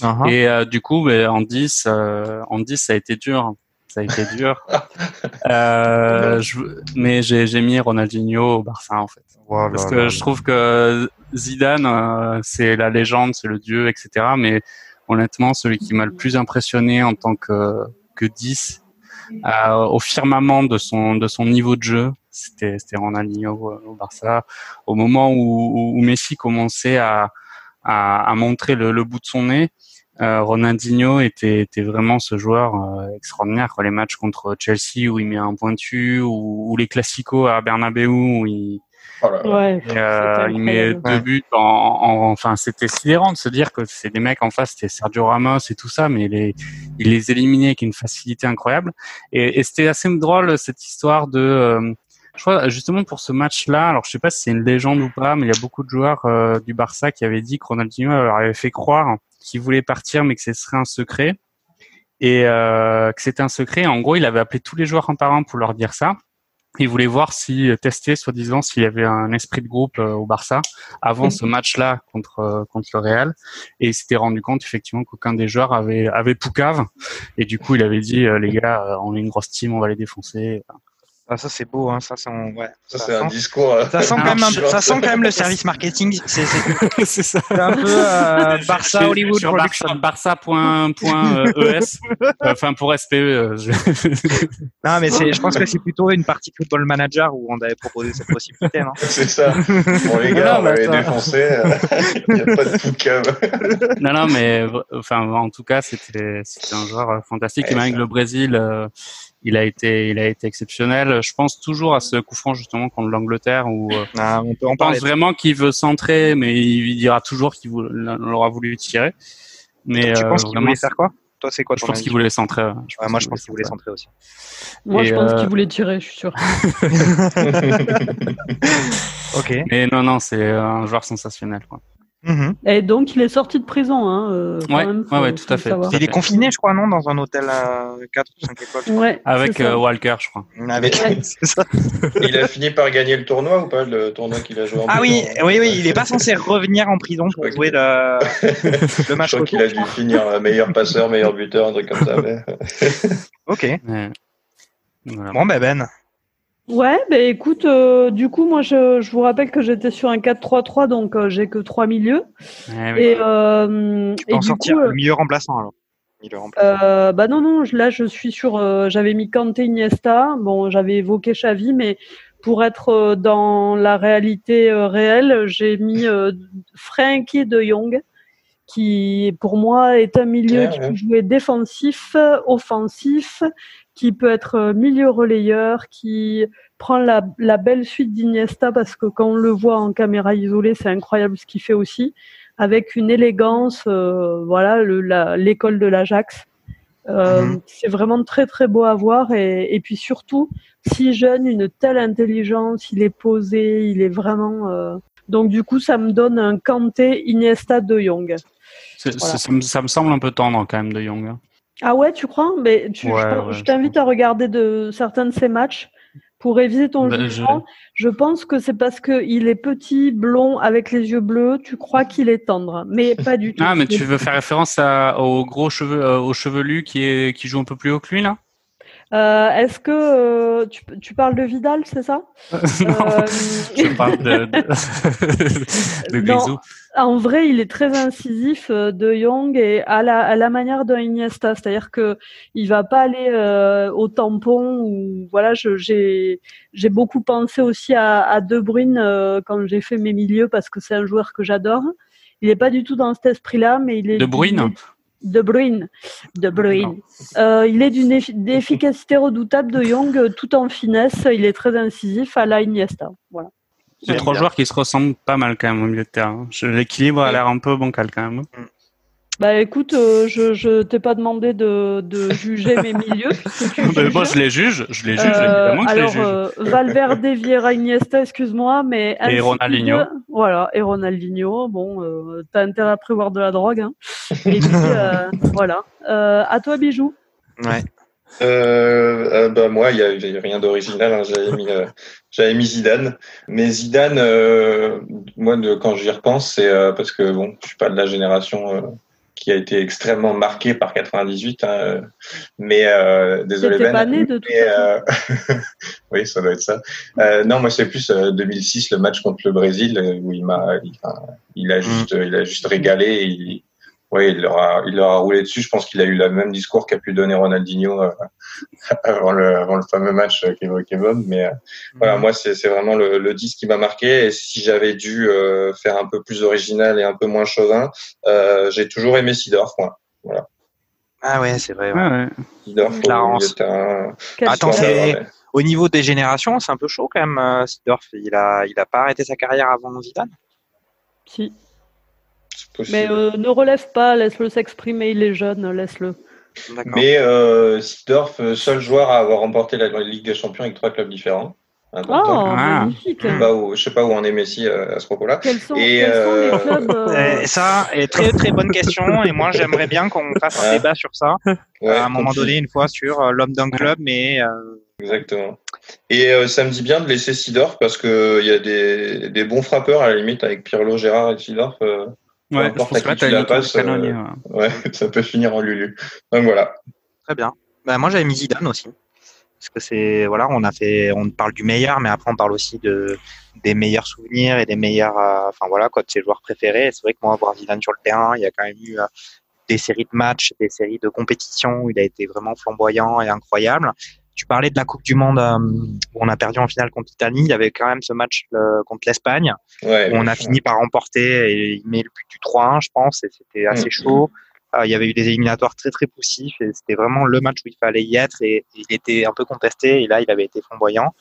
Speaker 3: Uh-huh. Et du coup, ben, en 10, en 10, ça a été dur ça a été dur. euh, je, mais j'ai mis Ronaldinho au Barça en fait, parce que je trouve que Zidane euh, c'est la légende, c'est le dieu, etc. Mais honnêtement, celui qui m'a le plus impressionné en tant que que 10 euh, au firmament de son de son niveau de jeu, c'était c'était Ronaldinho au, Barça. Au moment où, où Messi commençait à à, à montrer le, le bout de son nez, Ronaldinho était, était vraiment ce joueur euh, extraordinaire. Quoi. Les matchs contre Chelsea où il met un pointu, ou, ou les classicos à Bernabeu où il,
Speaker 2: oh ouais,
Speaker 3: euh, il met deux buts. En, en, enfin, c'était sidérant de se dire que c'est des mecs en face, c'était Sergio Ramos et tout ça, mais les, il les éliminait avec une facilité incroyable. Et, et c'était assez drôle cette histoire de euh, je crois justement pour ce match-là, alors je sais pas si c'est une légende ou pas, mais il y a beaucoup de joueurs euh, du Barça qui avaient dit que Ronaldinho leur avait fait croire qu'il voulait partir, mais que ce serait un secret et euh, que c'était un secret. En gros, il avait appelé tous les joueurs un par un pour leur dire ça. Il voulait voir si tester, soi-disant, s'il y avait un esprit de groupe euh, au Barça avant ce match-là contre contre le Real, et il s'était rendu compte effectivement qu'aucun des joueurs avait avait Poucave, et du coup il avait dit les gars, on est une grosse team, on va les défoncer.
Speaker 1: Ah, ça c'est beau, hein. ça, c'est ouais.
Speaker 4: ça, c'est un discours. Euh,
Speaker 1: ça, sent quand même ça sent quand même le service marketing. C'est ça. un peu euh, Barça Hollywood
Speaker 3: sur Barça.es. Euh, enfin pour SPE.
Speaker 1: non mais c'est, je pense que c'est plutôt une partie Football Manager où on avait proposé cette possibilité, non?
Speaker 4: C'est ça. Bon les gars, on m'avait défoncé. Il n'y a pas de fou
Speaker 3: Non non mais enfin en tout cas c'était c'était un joueur fantastique. Et même avec le Brésil il a été, il a été exceptionnel. Je pense toujours à ce coup franc justement contre l'Angleterre où euh, ah, on, peut on pense vraiment qu'il veut centrer, mais il, dira toujours qu'il aura voulu tirer.
Speaker 1: Mais tu penses qu'il voulait faire quoi Toi, c'est quoi
Speaker 3: Je pense qu'il voulait centrer.
Speaker 1: moi, je pense qu'il voulait centrer aussi.
Speaker 2: Moi, je pense qu'il voulait tirer, je suis sûr.
Speaker 1: ok.
Speaker 3: Mais non, non, c'est un joueur sensationnel, quoi.
Speaker 2: Mhm. Et donc, il est sorti de prison. Hein, euh,
Speaker 3: ouais, ouais, tout à fait.
Speaker 1: Il est confiné, je crois, non Dans un hôtel à 4 ou 5 étoiles.
Speaker 2: Ouais,
Speaker 3: Avec euh, Walker, je crois.
Speaker 1: Avec...
Speaker 4: ça. il a fini par gagner le tournoi ou pas Le tournoi qu'il a joué en
Speaker 1: Ah oui, oui, oui, il n'est pas censé revenir en prison pour jouer le, le match.
Speaker 4: Je crois qu'il a dû finir meilleur passeur, meilleur buteur, un truc comme ça. Mais...
Speaker 1: ok. Bon, ben, Ben.
Speaker 2: Ouais, bah écoute, euh, du coup, moi, je, je vous rappelle que j'étais sur un 4-3-3, donc euh, j'ai que trois milieux.
Speaker 1: et, euh, tu peux en sortir le milieu remplaçant alors.
Speaker 2: Euh, bah non, non, là, je suis sur. j'avais mis Kanté Iniesta. Bon, j'avais évoqué Xavi, mais pour être dans la réalité réelle, j'ai mis Frankie de Jong, qui pour moi est un milieu qui peut jouer défensif, offensif, qui peut être euh, milieu relayeur, qui prend la, la belle suite d'Iniesta parce que quand on le voit en caméra isolée, c'est incroyable ce qu'il fait aussi, avec une élégance, euh, voilà, l'école de l'Ajax. Euh, mhm. C'est vraiment très très beau à voir et, et, puis surtout, si jeune, une telle intelligence, il est posé, il est vraiment. Euh... Donc du coup, ça me donne un Kanté Iniesta de Young.
Speaker 3: Ça, ça, me semble un peu tendre quand même de Young. Hein.
Speaker 2: Ah ouais, tu crois? Mais tu, je, t'invite à regarder de certains de ces matchs pour réviser ton ben, jugement. Je... pense que c'est parce qu'il est petit, blond, avec les yeux bleus. Tu crois qu'il est tendre, mais pas du tout.
Speaker 3: Ah, mais tu veux faire référence à, aux gros cheveux, euh, au chevelu qui est qui joue un peu plus haut que lui là?
Speaker 2: Euh, Est-ce que euh, tu, tu, parles de Vidal, c'est ça?
Speaker 3: Non, je parle de, de, de Grisou.
Speaker 2: En vrai, il est très incisif euh, de Young et à la, à la manière d'un Iniesta, c'est-à-dire que il va pas aller euh, au tampon ou voilà. J'ai j'ai beaucoup pensé aussi à, à De Bruyne euh, quand j'ai fait mes milieux parce que c'est un joueur que j'adore. Il est pas du tout dans cet esprit-là, mais il est
Speaker 3: De Bruyne?
Speaker 2: De Bruyne, de Bruyne. Euh, il est d'une efficacité redoutable de Young, tout en finesse. Il est très incisif à la Iniesta. Voilà.
Speaker 3: C'est trois joueurs qui se ressemblent pas mal quand même au milieu de terrain. L'équilibre a l'air un peu bancal quand même.
Speaker 2: Bah écoute, euh, je, je t'ai pas demandé de, de juger mes milieux.
Speaker 3: moi je les juge, je les juge, euh, évidemment que
Speaker 2: alors,
Speaker 3: je les juge.
Speaker 2: Euh, Valverde, Vieira, Iniesta, excuse-moi, mais...
Speaker 3: Et Ronaldinho.
Speaker 2: voilà, et Ronaldinho, bon, euh, t'as intérêt à prévoir de la drogue. Hein. Et puis, euh, voilà. à toi, Bijou.
Speaker 1: Ouais.
Speaker 4: Euh, euh, bah moi, il n'y a, rien d'original. Hein. J'avais mis, euh, j'avais mis Zidane. Mais Zidane, euh, moi, de, quand j'y repense, c'est parce que bon, je suis pas de la génération qui a été extrêmement marquée par 98. Hein, mais désolé Ben.
Speaker 2: Pas né de tout
Speaker 4: mais, oui, ça doit être ça. non, moi, c'est plus 2006, le match contre le Brésil, où il m'a, il, il, a mm. juste, il a juste régalé. Il, oui, il leur a, il leur a roulé dessus. Je pense qu'il a eu le même discours qu'a pu donner Ronaldinho euh, avant, le, avant le fameux match qu'évoquait Bob. Mais euh, voilà, mhm. moi, c'est vraiment le, le 10 qui m'a marqué. Et si j'avais dû euh, faire un peu plus original et un peu moins chauvin, j'ai toujours aimé Sidorf. Voilà.
Speaker 1: Ah ouais, c'est vrai. Ouais.
Speaker 4: Sidorf,
Speaker 1: Attends, au niveau des générations, c'est un peu chaud quand même. Sidorf, il a, il a pas arrêté sa carrière avant Zidane?
Speaker 2: Si. Mais euh, ne relève pas, laisse-le s'exprimer, il est jeune, laisse-le.
Speaker 4: Mais euh, Sidorf, euh, seul joueur à avoir remporté la Ligue des Champions avec trois clubs différents.
Speaker 2: Oh, ah. magnifique.
Speaker 4: Je sais pas où en est Messi euh, à ce propos-là.
Speaker 2: Quels sont, et quels sont les clubs
Speaker 1: Ça est très très bonne question et moi j'aimerais bien qu'on fasse un débat sur ça à un moment donné une fois sur l'homme d'un club mais
Speaker 4: Exactement. Et ça me dit bien de laisser Sidorf parce que il y a des, des, bons frappeurs à la limite avec Pirlo, Gérard et Sidorf.
Speaker 3: Ouais, je pense que tu la passes,
Speaker 4: ouais, ça peut finir en Lulu. Donc voilà.
Speaker 1: Très bien. Bah, moi, j'avais mis Zidane aussi. parce que c'est voilà, on a fait, on parle du meilleur, mais après on parle aussi de des meilleurs souvenirs et des meilleurs, euh, enfin voilà, quoi, de ses joueurs préférés. C'est vrai que moi, voir Zidane sur le terrain, il y a quand même eu euh, des séries de matchs, des séries de compétitions où il a été vraiment flamboyant et incroyable. Tu parlais de la Coupe du Monde euh, où on a perdu en finale contre l'Italie. Il y avait quand même ce match contre l'Espagne où on a fini par remporter et il met le but du 3-1, je pense, et c'était assez mm. chaud. Euh, il y avait eu des éliminatoires très très poussifs et c'était vraiment le match où il fallait y être et, il était un peu contesté et là il avait été flamboyant.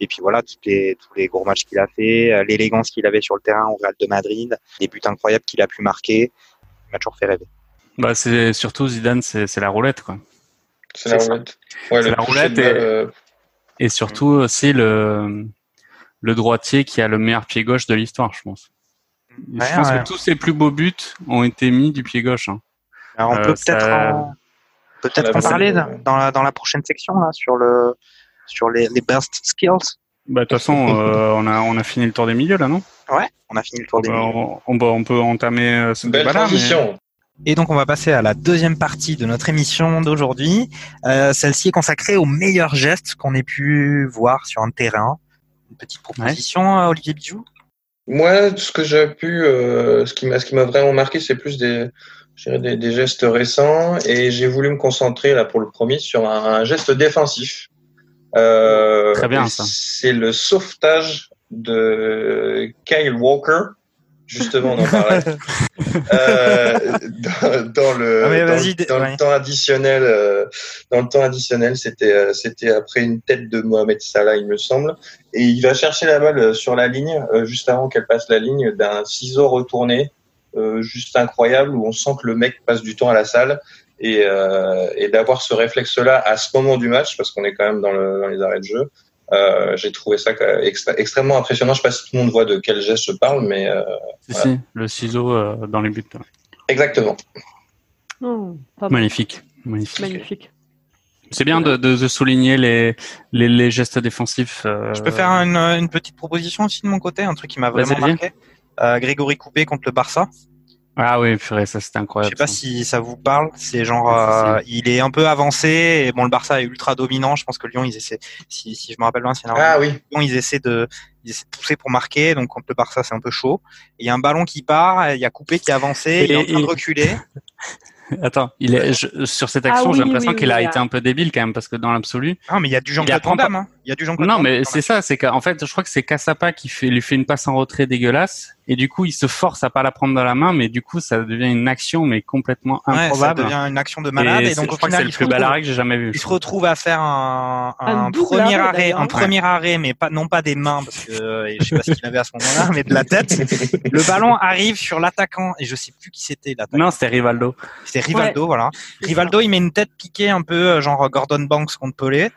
Speaker 1: Et puis voilà, tous les, tous les gros matchs qu'il a fait, euh, l'élégance qu'il avait sur le terrain au Real de Madrid, les buts incroyables qu'il a pu marquer, il m'a toujours fait rêver.
Speaker 3: Bah c'est surtout Zidane, c'est la roulette quoi.
Speaker 4: C'est la roulette.
Speaker 3: Ouais, la roulette et, euh, et, surtout aussi le le droitier qui a le meilleur pied gauche de l'histoire, je pense. je pense que tous ses plus beaux buts ont été mis du pied gauche. Hein.
Speaker 1: Alors on euh, peut peut-être en, peut-être en parler dans la, dans la prochaine section là, sur, le, sur les, les best skills.
Speaker 3: Bah, de toute façon, euh, on, a, on a fini le tour des milieux là, non?
Speaker 1: Ouais, on a fini le tour des milieux.
Speaker 3: On, on, peut entamer euh, ce
Speaker 4: Belle transition.
Speaker 1: Et donc on va passer à la deuxième partie de notre émission d'aujourd'hui. Euh, Celle-ci est consacrée aux meilleurs gestes qu'on ait pu voir sur un terrain. Une petite proposition, Olivier Bijou?
Speaker 4: Moi, ce que j'ai pu, euh, ce qui m'a, ce qui m'a vraiment marqué, c'est plus des, des, des, gestes récents et j'ai voulu me concentrer là pour le premier sur un, geste défensif.
Speaker 3: Euh, Très bien ça.
Speaker 4: C'est le sauvetage de Kyle Walker. Justement, on en parlait. euh, dans, dans, le, ah, dans, le temps additionnel, euh, dans le temps additionnel, c'était euh, c'était après une tête de Mohamed Salah, il me semble, et il va chercher la balle sur la ligne juste avant qu'elle passe la ligne d'un ciseau retourné euh, juste incroyable où on sent que le mec passe du temps à la salle. Et, euh, et d'avoir ce réflexe-là à ce moment du match, parce qu'on est quand même dans, le, dans, les arrêts de jeu, euh, j'ai trouvé ça extrêmement impressionnant. Je sais pas si tout le monde voit de quel geste je parle, mais euh,
Speaker 3: si, le ciseau dans les buts.
Speaker 4: Exactement.
Speaker 2: Oh,
Speaker 3: magnifique, magnifique. C'est bien de, de, de, souligner les, les, les, gestes défensifs.
Speaker 1: Je peux faire une, une, petite proposition aussi de mon côté, un truc qui m'a vraiment marqué. Euh, Grégory Coupé contre le Barça.
Speaker 3: Ah oui, purée, ça c'était incroyable.
Speaker 1: Je sais pas si ça vous parle. C'est genre, euh, il est un peu avancé et bon, le Barça est ultra dominant. Je pense que Lyon, ils essaient, si, si je me rappelle bien, c'est
Speaker 4: ah, oui.
Speaker 1: Lyon, ils essaient de, ils essaient de pousser pour marquer. Donc contre le Barça, c'est un peu chaud. Il y a un ballon qui part, il y a Coupé qui est avancé, il est en train de reculer.
Speaker 3: Attends, il est sur cette action, ah j'ai l'impression qu'il a été un peu débile quand même parce que dans l'absolu.
Speaker 1: Ah mais il y a du Jean-Claude Van Damme. Hein. Il y a du Jean-Claude.
Speaker 3: Non mais c'est ça, c'est qu'en fait, je crois que c'est Cassapa qui fait lui fait une passe en retrait dégueulasse et du coup il se force à pas la prendre dans la main, mais du coup ça devient une action mais complètement improbable.
Speaker 1: Ouais, ça devient une action de malade et, donc au final
Speaker 3: c'est le plus bel arrêt que j'ai jamais vu.
Speaker 1: Il se retrouve à faire un, un, premier arrêt, un premier arrêt, mais pas non pas des mains parce que euh, je sais pas ce qu'il avait à ce moment-là, mais de la tête. le ballon arrive sur l'attaquant et je sais plus qui c'était l'attaquant.
Speaker 3: Non, c'était Rivaldo.
Speaker 1: C'était Rivaldo, voilà. Rivaldo, il met une tête piquée un peu euh, genre Gordon Banks contre Pelé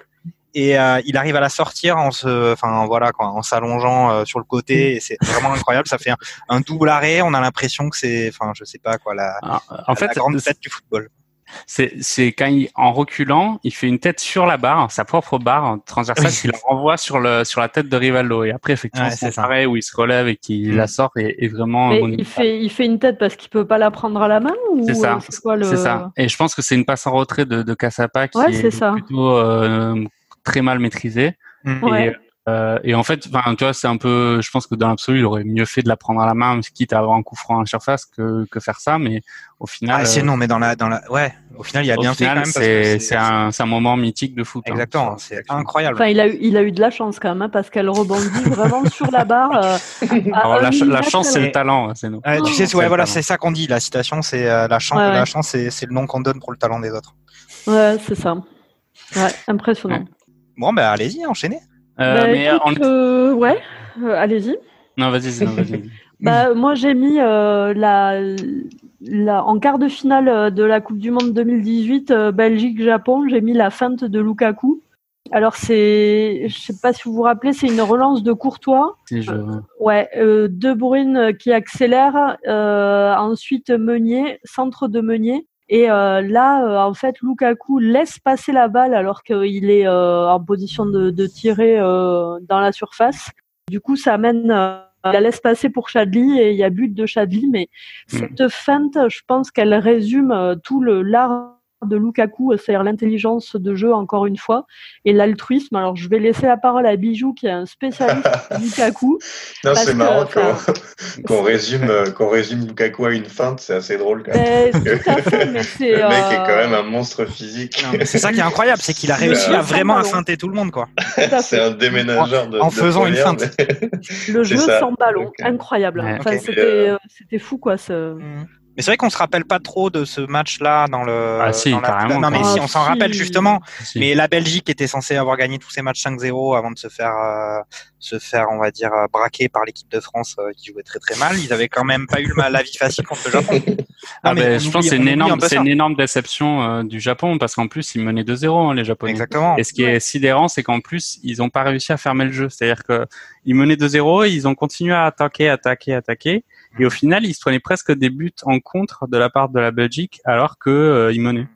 Speaker 1: et euh, il arrive à la sortir en se, enfin voilà quoi, en s'allongeant euh, sur le côté. Et c'est vraiment incroyable. Ça fait un, double arrêt. On a l'impression que c'est, enfin je sais pas quoi, la, ah, en fait, la grande tête du football.
Speaker 3: C'est, c'est quand il, en reculant, il fait une tête sur la barre, sa propre barre transversale, qu'il renvoie sur le sur la tête de Rivaldo. Et après, effectivement, c'est arrêt où il se relève et qu'il mm. la sort et, vraiment.
Speaker 2: Mais il fait il fait une tête parce qu'il peut pas la prendre à la main ou
Speaker 3: c'est ça. C'est ça. Et je pense que c'est une passe en retrait de, de Cassapa qui est, plutôt euh, très mal maîtrisé.
Speaker 2: Mm. Et,
Speaker 3: euh, et en fait, enfin, tu vois, c'est un peu. Je pense que dans l'absolu, il aurait mieux fait de la prendre à la main, quitte à avoir un coup franc en surface, que, que faire ça. Mais au final.
Speaker 1: Ah, c'est non, mais dans la, dans la, ouais. Au final, il a bien fait quand même.
Speaker 3: C'est, c'est un, un moment mythique de foot.
Speaker 1: Hein. Exactement. c'est incroyable.
Speaker 2: Enfin, il a eu, il a eu de la chance quand même, hein, parce qu'elle rebondit vraiment sur la barre. Euh,
Speaker 3: Alors, la, la, chance, c'est le talent, c'est nous.
Speaker 1: tu sais, ouais, voilà, c'est ça qu'on dit. La citation, c'est euh, la chance. La chance, c'est, c'est le nom qu'on donne pour le talent des autres.
Speaker 2: Ouais, c'est ça. Ouais, impressionnant.
Speaker 1: Bon, ben, allez-y, enchaînez.
Speaker 2: Euh, bah, mais euh, ouais, euh, allez-y.
Speaker 3: Non, vas-y, vas-y.
Speaker 2: bah, moi, j'ai mis la, la, en quart de finale de la Coupe du Monde 2018, Belgique-Japon, j'ai mis la feinte de Lukaku. Alors c'est, je sais pas si vous vous rappelez, c'est une relance de Courtois. ouais, De Bruyne qui accélère, ensuite Meunier, centre de Meunier, et euh, là, euh, en fait, Lukaku laisse passer la balle alors qu'il est euh, en position de, de tirer dans la surface. Du coup, ça amène, la laisse passer pour Chadli et il y a but de Chadli. Mais mm. cette feinte, je pense qu'elle résume tout le l'art de Lukaku, c'est-à-dire l'intelligence de jeu encore une fois, et l'altruisme. Alors je vais laisser la parole à Bijou qui est un spécialiste de Lukaku.
Speaker 4: Non, c'est marrant qu'on résume, qu'on résume Lukaku à une feinte, c'est assez drôle. Quand
Speaker 2: même. Ben, tout à fait, mais
Speaker 4: le mec est quand même un monstre physique.
Speaker 1: C'est ça qui est incroyable, c'est qu'il a réussi à vraiment à feinter tout le monde, quoi.
Speaker 4: c'est un déménageur de
Speaker 1: en faisant une feinte.
Speaker 2: Le jeu sans ballon, incroyable. Enfin, c'était fou, quoi. Ce...
Speaker 1: Mm. Mais c'est vrai qu'on se rappelle pas trop de ce match-là dans le.
Speaker 3: Ah si, carrément.
Speaker 1: Non mais si, on s'en rappelle justement. Mais la Belgique était censée avoir gagné tous ses matchs 5-0 avant de se faire, euh, se faire, on va dire, euh, braquer par l'équipe de France euh, qui jouait très très mal. Ils avaient quand même pas eu la vie facile contre le Japon.
Speaker 3: ah, mais je pense que c'est une énorme, c'est une énorme déception du Japon parce qu'en plus ils menaient 2-0 hein, les Japonais.
Speaker 1: Exactement.
Speaker 3: Et ce qui est sidérant, c'est qu'en plus ils ont pas réussi à fermer le jeu. C'est-à-dire que ils menaient 2-0, ils ont continué à attaquer, attaquer, attaquer. Et au final, ils se prenaient presque des buts en contre de la part de la Belgique, alors que euh, ils menaient.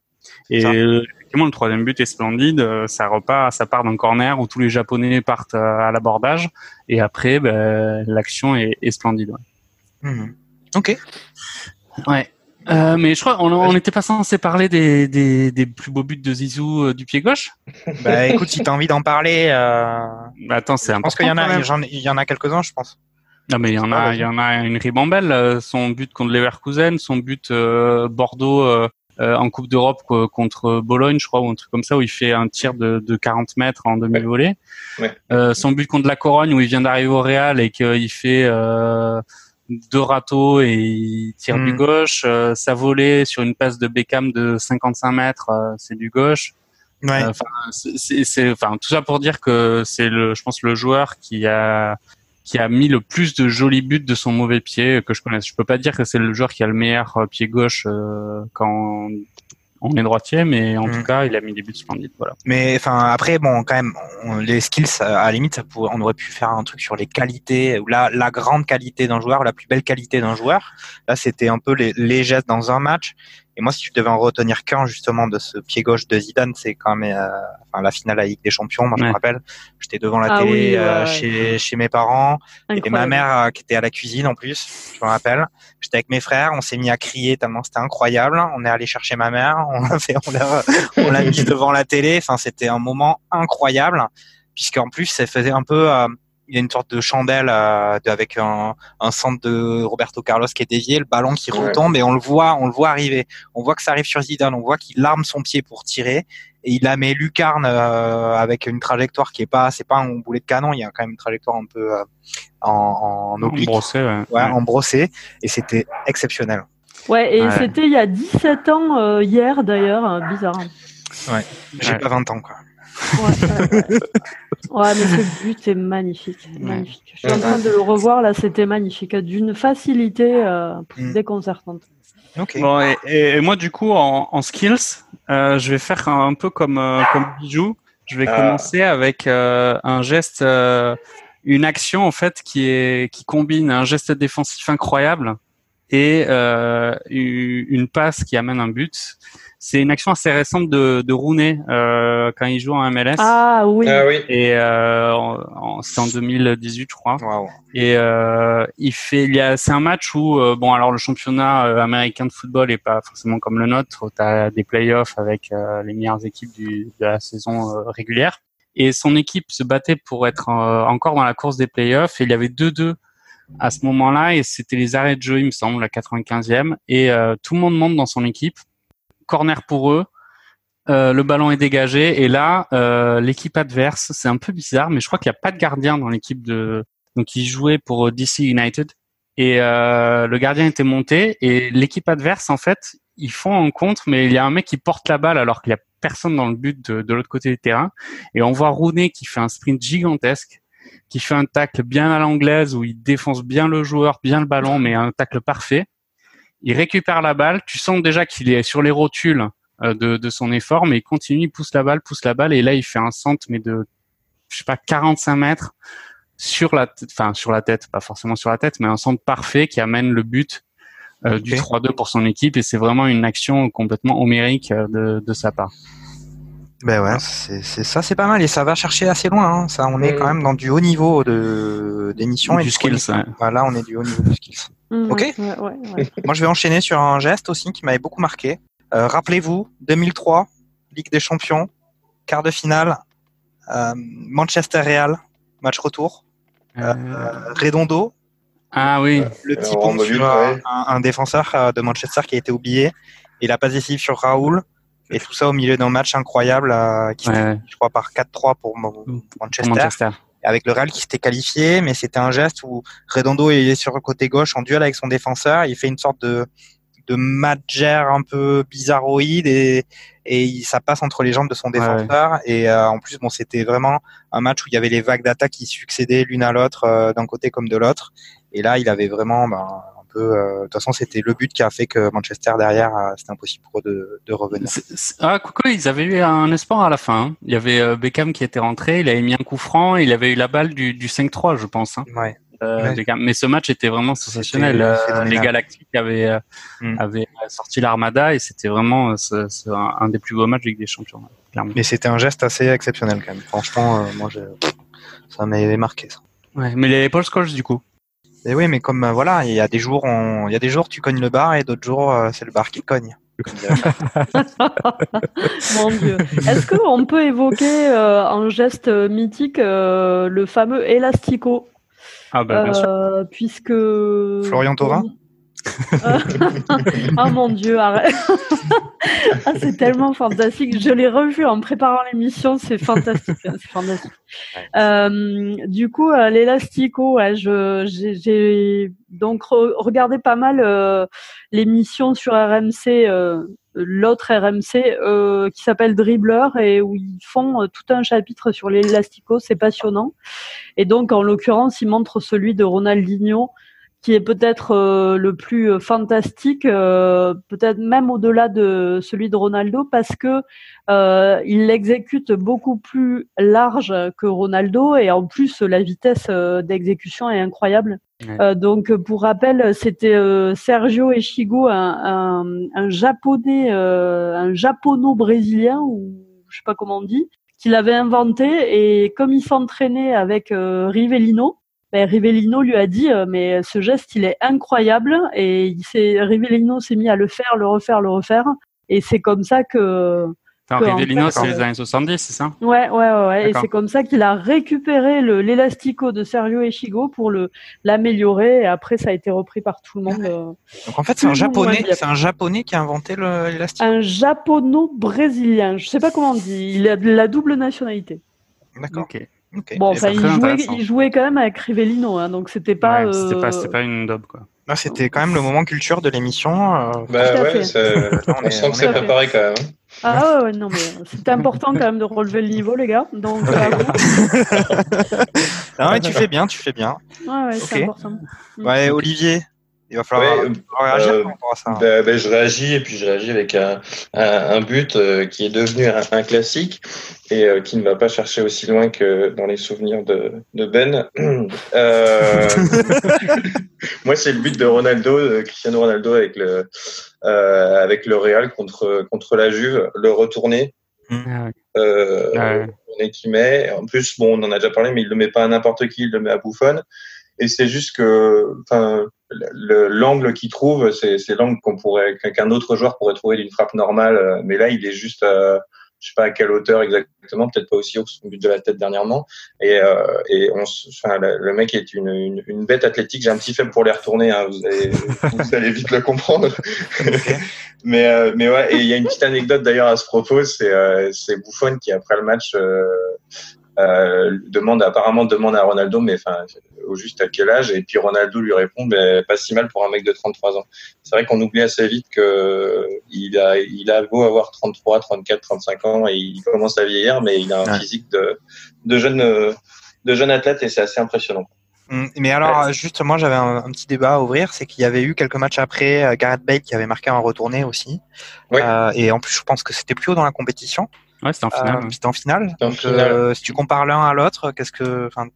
Speaker 3: Et euh, effectivement, le troisième but est splendide. Euh, ça repart, ça part d'un corner où tous les Japonais partent à l'abordage, et après, ben, l'action est, est, splendide. Ouais.
Speaker 1: Mmh. Ok.
Speaker 3: Ouais. Euh, mais je crois on n'était pas censé parler des, des, des, plus beaux buts de Zizou euh, du pied gauche?
Speaker 1: Bah écoute, si t'as envie d'en parler. Euh...
Speaker 3: Bah, attends, c'est
Speaker 1: important. Je pense qu'il y en a, il y en a quelques-uns, je pense.
Speaker 3: Non mais il y en a, il y en a une ribambelle. Euh, son but contre Leverkusen, son but euh, Bordeaux euh, en Coupe d'Europe contre Bologne, je crois, ou un truc comme ça, où il fait un tir de, de 40 mètres en demi-volée.
Speaker 4: Ouais.
Speaker 3: son but contre la Corogne, où il vient d'arriver au Real et qu'il fait deux râteaux et il tire du hmm. gauche. sa volée sur une passe de Beckham de 55 mètres, c'est du gauche.
Speaker 1: Ouais.
Speaker 3: Enfin, c'est, enfin, tout ça pour dire que c'est le, je pense, le joueur qui a qui a mis le plus de jolis buts de son mauvais pied que je connaisse. Je peux pas dire que c'est le joueur qui a le meilleur euh, pied gauche euh, quand on est droitier, mais en mm. tout cas, il a mis des buts splendides. Voilà.
Speaker 1: Mais enfin, après, bon, quand même, les skills, à la limite, ça pourrait, on aurait pu faire un truc sur les qualités, ou la, la grande qualité d'un joueur, la plus belle qualité d'un joueur. Là, c'était un peu les, les gestes dans un match. Et moi, si je devais en retenir qu'un justement de ce pied gauche de Zidane, c'est quand même euh, enfin, la finale à Ligue des Champions. Moi, je me rappelle, j'étais devant la
Speaker 2: ah
Speaker 1: télé euh, chez, chez mes parents et ma mère euh, qui était à la cuisine en plus. Je me rappelle. J'étais avec mes frères, on s'est mis à crier tellement c'était incroyable. On est allé chercher ma mère, on l'a fait, on l'a mise devant la télé. Enfin, c'était un moment incroyable puisqu'en plus, ça faisait un peu il y a une sorte de chandelle euh, avec un, un, centre de Roberto Carlos qui est dévié, le ballon qui retombe et on le voit, on le voit arriver. On voit que ça arrive sur Zidane, on voit qu'il arme son pied pour tirer et il la met lucarne euh, avec une trajectoire qui est pas, c'est pas un boulet de canon, il y a quand même une trajectoire un peu euh, en, en oblique,
Speaker 3: en brossé, ouais.
Speaker 1: Ouais, en brossé et c'était exceptionnel.
Speaker 2: Ouais, et c'était il y a 17 ans euh, hier d'ailleurs, bizarre.
Speaker 1: Ouais, j'ai pas 20 ans quoi.
Speaker 2: Ouais, mais ce but est magnifique. magnifique. Je suis en train de le revoir là, c'était magnifique, d'une facilité euh, mm. déconcertante.
Speaker 3: Bon, et, moi, du coup, en, skills, euh, je vais faire un, peu comme, euh, comme Bijou. Je vais ah. commencer avec un geste, une action en fait qui, est, qui combine un geste défensif incroyable et une passe qui amène un but. C'est une action assez récente de, de Rooney euh, quand il joue en MLS.
Speaker 2: Ah oui.
Speaker 4: Ah, oui.
Speaker 3: Et euh, c'est en 2018, je crois. Et euh, il fait, il y a, c'est un match où euh, bon, alors le championnat euh, américain de football est pas forcément comme le nôtre. T'as des playoffs avec euh, les meilleures équipes du, de la saison régulière. Et son équipe se battait pour être encore dans la course des playoffs. Et il y avait 2-2 à ce moment-là et c'était les arrêts de jeu, il me semble, la 95e. Et tout le monde monte dans son équipe corner pour eux. Euh, le ballon est dégagé et là, euh, l'équipe adverse, c'est un peu bizarre, mais je crois qu'il n'y a pas de gardien dans l'équipe de donc il jouait pour euh, DC United et le gardien était monté et l'équipe adverse en fait ils font un contre, mais il y a un mec qui porte la balle alors qu'il y a personne dans le but de, de l'autre côté du terrain et on voit Rooney qui fait un sprint gigantesque qui fait un tacle bien à l'anglaise où il défonce bien le joueur, bien le ballon, mais un tacle parfait. Il récupère la balle, tu sens déjà qu'il est sur les rotules euh, de, de, son effort, mais il continue, il pousse la balle, pousse la balle, et là il fait un centre, mais de, je sais pas, 45 mètres sur la, enfin sur la tête, pas forcément sur la tête, mais un centre parfait qui amène le but euh, du 3-2 pour son équipe, et c'est vraiment une action complètement homérique euh, de, de sa part.
Speaker 1: Ben ouais, c'est ça, c'est pas mal et ça va chercher assez loin. Hein. Ça, on est quand même dans du haut niveau de d'émission
Speaker 3: et du skills.
Speaker 1: Voilà, on est du haut niveau de skills.
Speaker 2: Mmh,
Speaker 1: ok.
Speaker 2: Ouais, ouais,
Speaker 1: Moi, je vais enchaîner sur un geste aussi qui m'avait beaucoup marqué. Rappelez-vous, 2003, Ligue des Champions, quart de finale, Manchester Real, match retour. Redondo,
Speaker 3: ah oui.
Speaker 1: Le petit pont sur un, défenseur de Manchester qui a été oublié. Et la passe décisive sur Raoul. Et tout ça au milieu d'un match incroyable qui je crois, par 4-3 pour Manchester. Avec le Real qui s'était qualifié, mais c'était un geste où Redondo est sur le côté gauche en duel avec son défenseur. Il fait une sorte de, de matcher un peu bizarroïde et, et ça passe entre les jambes de son défenseur. Et euh, en plus, bon, c'était vraiment un match où il y avait les vagues d'attaque qui succédaient l'une à l'autre euh, d'un côté comme de l'autre. Et là, il avait vraiment ben, peu. Euh, de toute façon, c'était le but qui a fait que Manchester derrière, c'était impossible pour eux de, revenir.
Speaker 3: Ah, coucou, ils avaient eu un espoir à la fin. Hein. Il y avait Beckham qui était rentré, il avait mis un coup franc, il avait eu la balle du, du 5-3, je pense. Hein.
Speaker 1: Ouais.
Speaker 3: Euh, mais ce match était vraiment sensationnel. Euh, les Galactiques avaient, euh, mm. avaient sorti l'Armada et c'était vraiment un, des plus beaux matchs avec des champions.
Speaker 1: Clairement. Mais c'était un geste assez exceptionnel quand même. Franchement, moi, ça m'avait marqué. Ça.
Speaker 3: Ouais, mais les Paul Scholes du coup.
Speaker 1: Et oui, mais comme voilà, il y a des jours, il y a des jours tu cognes le bar et d'autres jours c'est le bar qui cogne.
Speaker 2: Mon Dieu. Est-ce qu'on peut évoquer un geste mythique le fameux Elastico?
Speaker 3: Ah bah, bien sûr.
Speaker 2: Euh, puisque
Speaker 1: Florian Thauvin?
Speaker 2: ah mon dieu, arrête. ah, c'est tellement fantastique. Je l'ai revu en préparant l'émission, c'est fantastique. c'est fantastique. Euh, du coup, euh, l'élastico, ouais, j'ai donc regardé pas mal euh, l'émission sur RMC, l'autre RMC euh, qui s'appelle Dribbler et où ils font tout un chapitre sur l'élastico, c'est passionnant. Et donc, en l'occurrence, ils montrent celui de Ronaldinho qui est peut-être euh, le plus euh, fantastique, euh, peut-être même au-delà de celui de Ronaldo, parce que il l'exécute beaucoup plus large que Ronaldo et en plus la vitesse d'exécution est incroyable. donc pour rappel, c'était Sergio Echigo, un, un, japonais, un japono-brésilien ou je sais pas comment on dit, qui l'avait inventé et comme il s'entraînait avec Rivellino, ben, Rivellino lui a dit euh, mais ce geste il est incroyable et il s'est Rivellino s'est mis à le faire, le refaire, le refaire et c'est comme ça que
Speaker 3: Rivellino, c'est les années 70, c'est ça?
Speaker 2: Ouais, ouais, ouais. Et c'est comme ça qu'il a récupéré l'élastico de Sergio Echigo pour le l'améliorer. Et après, ça a été repris par tout le monde. Euh,
Speaker 1: Donc en fait, c'est un japonais, c'est un japonais qui a inventé l'élastico.
Speaker 2: Un japono-brésilien. Je sais pas comment on dit. Il a de la double nationalité.
Speaker 1: D'accord.
Speaker 2: Bon, enfin, il jouait, il jouait, quand même avec Rivellino, hein, donc c'était pas,
Speaker 3: ouais, c'était pas, pas, une dope quoi.
Speaker 1: Non, c'était quand même le moment culture de l'émission.
Speaker 4: Euh... Bah ouais, on, on, sent que c'est préparé quand même. Hein.
Speaker 2: Ah ouais, non mais c'est important quand même de relever le niveau, les gars. Donc.
Speaker 1: non, mais tu fais bien, tu fais bien.
Speaker 2: Ouais, ouais, c'est important.
Speaker 1: Ouais, Olivier, il va falloir réagir euh, à
Speaker 4: ça. Ben, ben, je réagis et puis je réagis avec un, un, but euh, qui est devenu un, classique et euh, qui ne va pas chercher aussi loin que dans les souvenirs de, de Ben. moi, c'est le but de Ronaldo, Cristiano Ronaldo avec le avec le Real contre contre la Juve, le retourner. Mmh. Euh, qui met. En plus, bon, on en a déjà parlé, mais il le met pas à n'importe qui, il le met à Buffon. Et c'est juste que, enfin, l'angle qu'il trouve, c'est l'angle qu'on pourrait, qu'un autre joueur pourrait trouver d'une frappe normale. Euh, mais là, il est juste, euh, je sais pas à quelle hauteur exactement, peut-être pas aussi haut que son but de la tête dernièrement. Et, euh, et on, enfin, le, mec est une, une, une bête athlétique. J'ai un petit faible pour les retourner. Hein, vous, allez, vous allez vite le comprendre. mais, euh, mais ouais. Et il y a une petite anecdote d'ailleurs à ce propos. C'est euh, Bouffon qui après le match euh, demande apparemment demande à Ronaldo, mais enfin au juste à quel âge? Et puis Ronaldo lui répond, mais pas si mal pour un mec de 33 ans. C'est vrai qu'on oublie assez vite que il a il a beau avoir 33, 34, 35 ans et il commence à vieillir, mais il a un physique de de jeune de jeune athlète et c'est assez impressionnant.
Speaker 1: Hum, mais alors, juste, moi, j'avais un, petit débat à ouvrir, c'est qu'il y avait eu quelques matchs après euh, Gareth Bale qui avait marqué un retourné aussi. Euh, et en plus, je pense que c'était plus haut dans la compétition.
Speaker 3: Ouais, c'était en finale.
Speaker 1: Euh, c'était en finale. Donc, euh, si tu compares l'un à l'autre, qu'est-ce que, enfin,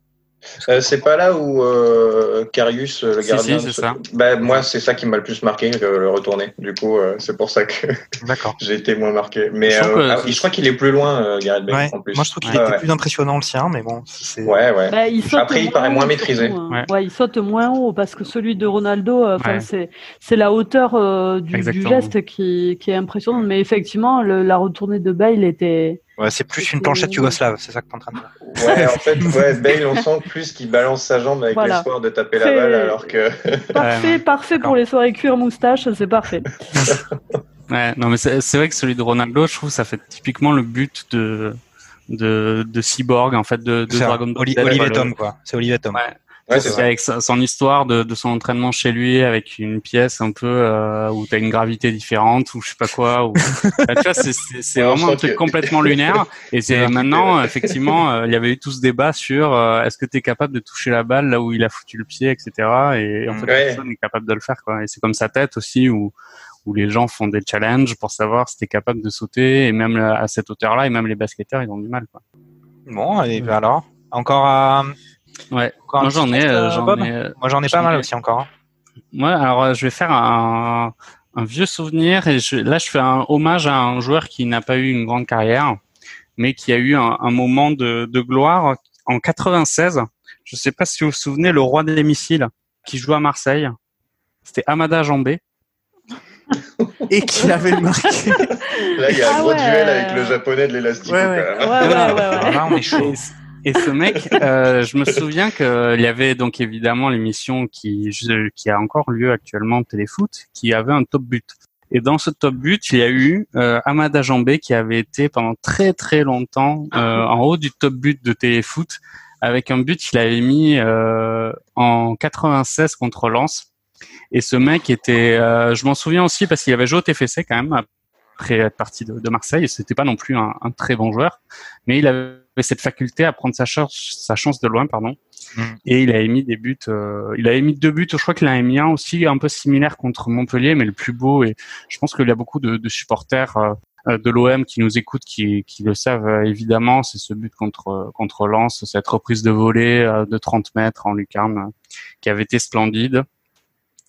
Speaker 4: Euh, c'est pas là où euh, Carius, le gardien.
Speaker 3: Si, c'est ça.
Speaker 4: Bah, moi, c'est ça qui m'a le plus marqué, le retourner. Du coup, euh, c'est pour ça que j'ai été moins marqué. Mais je, euh, ah, crois qu'il est plus loin, Gareth Bale, en plus.
Speaker 1: Moi, je trouve qu'il était plus impressionnant le sien, mais bon.
Speaker 4: Ouais, ouais.
Speaker 2: Bah, il
Speaker 4: Après, il paraît moins maîtrisé.
Speaker 2: Hein. Ouais. il saute moins haut parce que celui de Ronaldo, c'est c'est la hauteur du, du, geste qui, qui est impressionnante. Mais effectivement, le, la retournée de Bale était
Speaker 1: Ouais, c'est plus une planchette yougoslave, c'est ça que tu es en train de
Speaker 4: dire. Ouais, en fait, ouais, Bale, on sent plus qu'il balance sa jambe avec l'espoir de taper la balle, alors que.
Speaker 2: Parfait, parfait pour les soirées cuir moustache, c'est parfait.
Speaker 3: ouais, non, mais c'est vrai que celui de Ronaldo, je trouve, ça fait typiquement le but de de, de Cyborg, en fait, de, de Dragon
Speaker 1: Ball. Olivier Tom, quoi. C'est Olivier Tom.
Speaker 3: Ouais. Ouais, c'est avec son histoire de, de, son entraînement chez lui, avec une pièce un peu euh, où tu as une gravité différente ou je sais pas quoi. Ou... Bah, tu vois, c'est vraiment un truc complètement lunaire. Et c'est maintenant, effectivement, euh, il y avait eu tout ce débat sur euh, est-ce que tu es capable de toucher la balle là où il a foutu le pied, etc. Et en fait, personne n'est capable de le faire. Quoi. Et c'est comme sa tête aussi où où les gens font des challenges pour savoir si tu es capable de sauter. Et même à cette hauteur-là, et même les basketteurs, ils ont du mal. Quoi.
Speaker 1: Bon, et alors Encore à...
Speaker 3: Ouais. Moi j'en ai, euh, j'en ai.
Speaker 1: Moi j'en ai pas mal aussi encore.
Speaker 3: Ouais, alors euh, je vais faire un, un vieux souvenir et je, là je fais un hommage à un joueur qui n'a pas eu une grande carrière, mais qui a eu un, un moment de, de, gloire en 96. Je sais pas si vous vous souvenez, le roi des missiles qui joue à Marseille. C'était Amada Jambé.
Speaker 1: et qui avait marqué.
Speaker 4: Là, il y a un ah gros duel avec le japonais de l'élastique.
Speaker 2: Ouais, ouais. ouais, ouais,
Speaker 1: Là, on est chaud.
Speaker 3: Et ce mec, euh, je me souviens qu'il y avait donc évidemment l'émission qui, qui a encore lieu actuellement Téléfoot, qui avait un top but. Et dans ce top but, il y a eu euh, Amada Jambé qui avait été pendant très très longtemps euh, en haut du top but de Téléfoot avec un but qu'il avait mis euh, en 96 contre Lens. Et ce mec était, euh, je m'en souviens aussi parce qu'il avait joué au TFC quand même après être parti de, de Marseille. C'était pas non plus un, un, très bon joueur, mais il avait cette faculté à prendre sa chance, sa chance de loin, pardon. Mm. Et il a émis des buts. Euh, il a émis deux buts. Je crois qu'il a émis un aussi un peu similaire contre Montpellier, mais le plus beau. Et je pense qu'il y a beaucoup de, de supporters euh, de l'OM qui nous écoutent, qui, qui le savent euh, évidemment. C'est ce but contre contre Lens, cette reprise de volée de 30 mètres en lucarne, qui avait été splendide.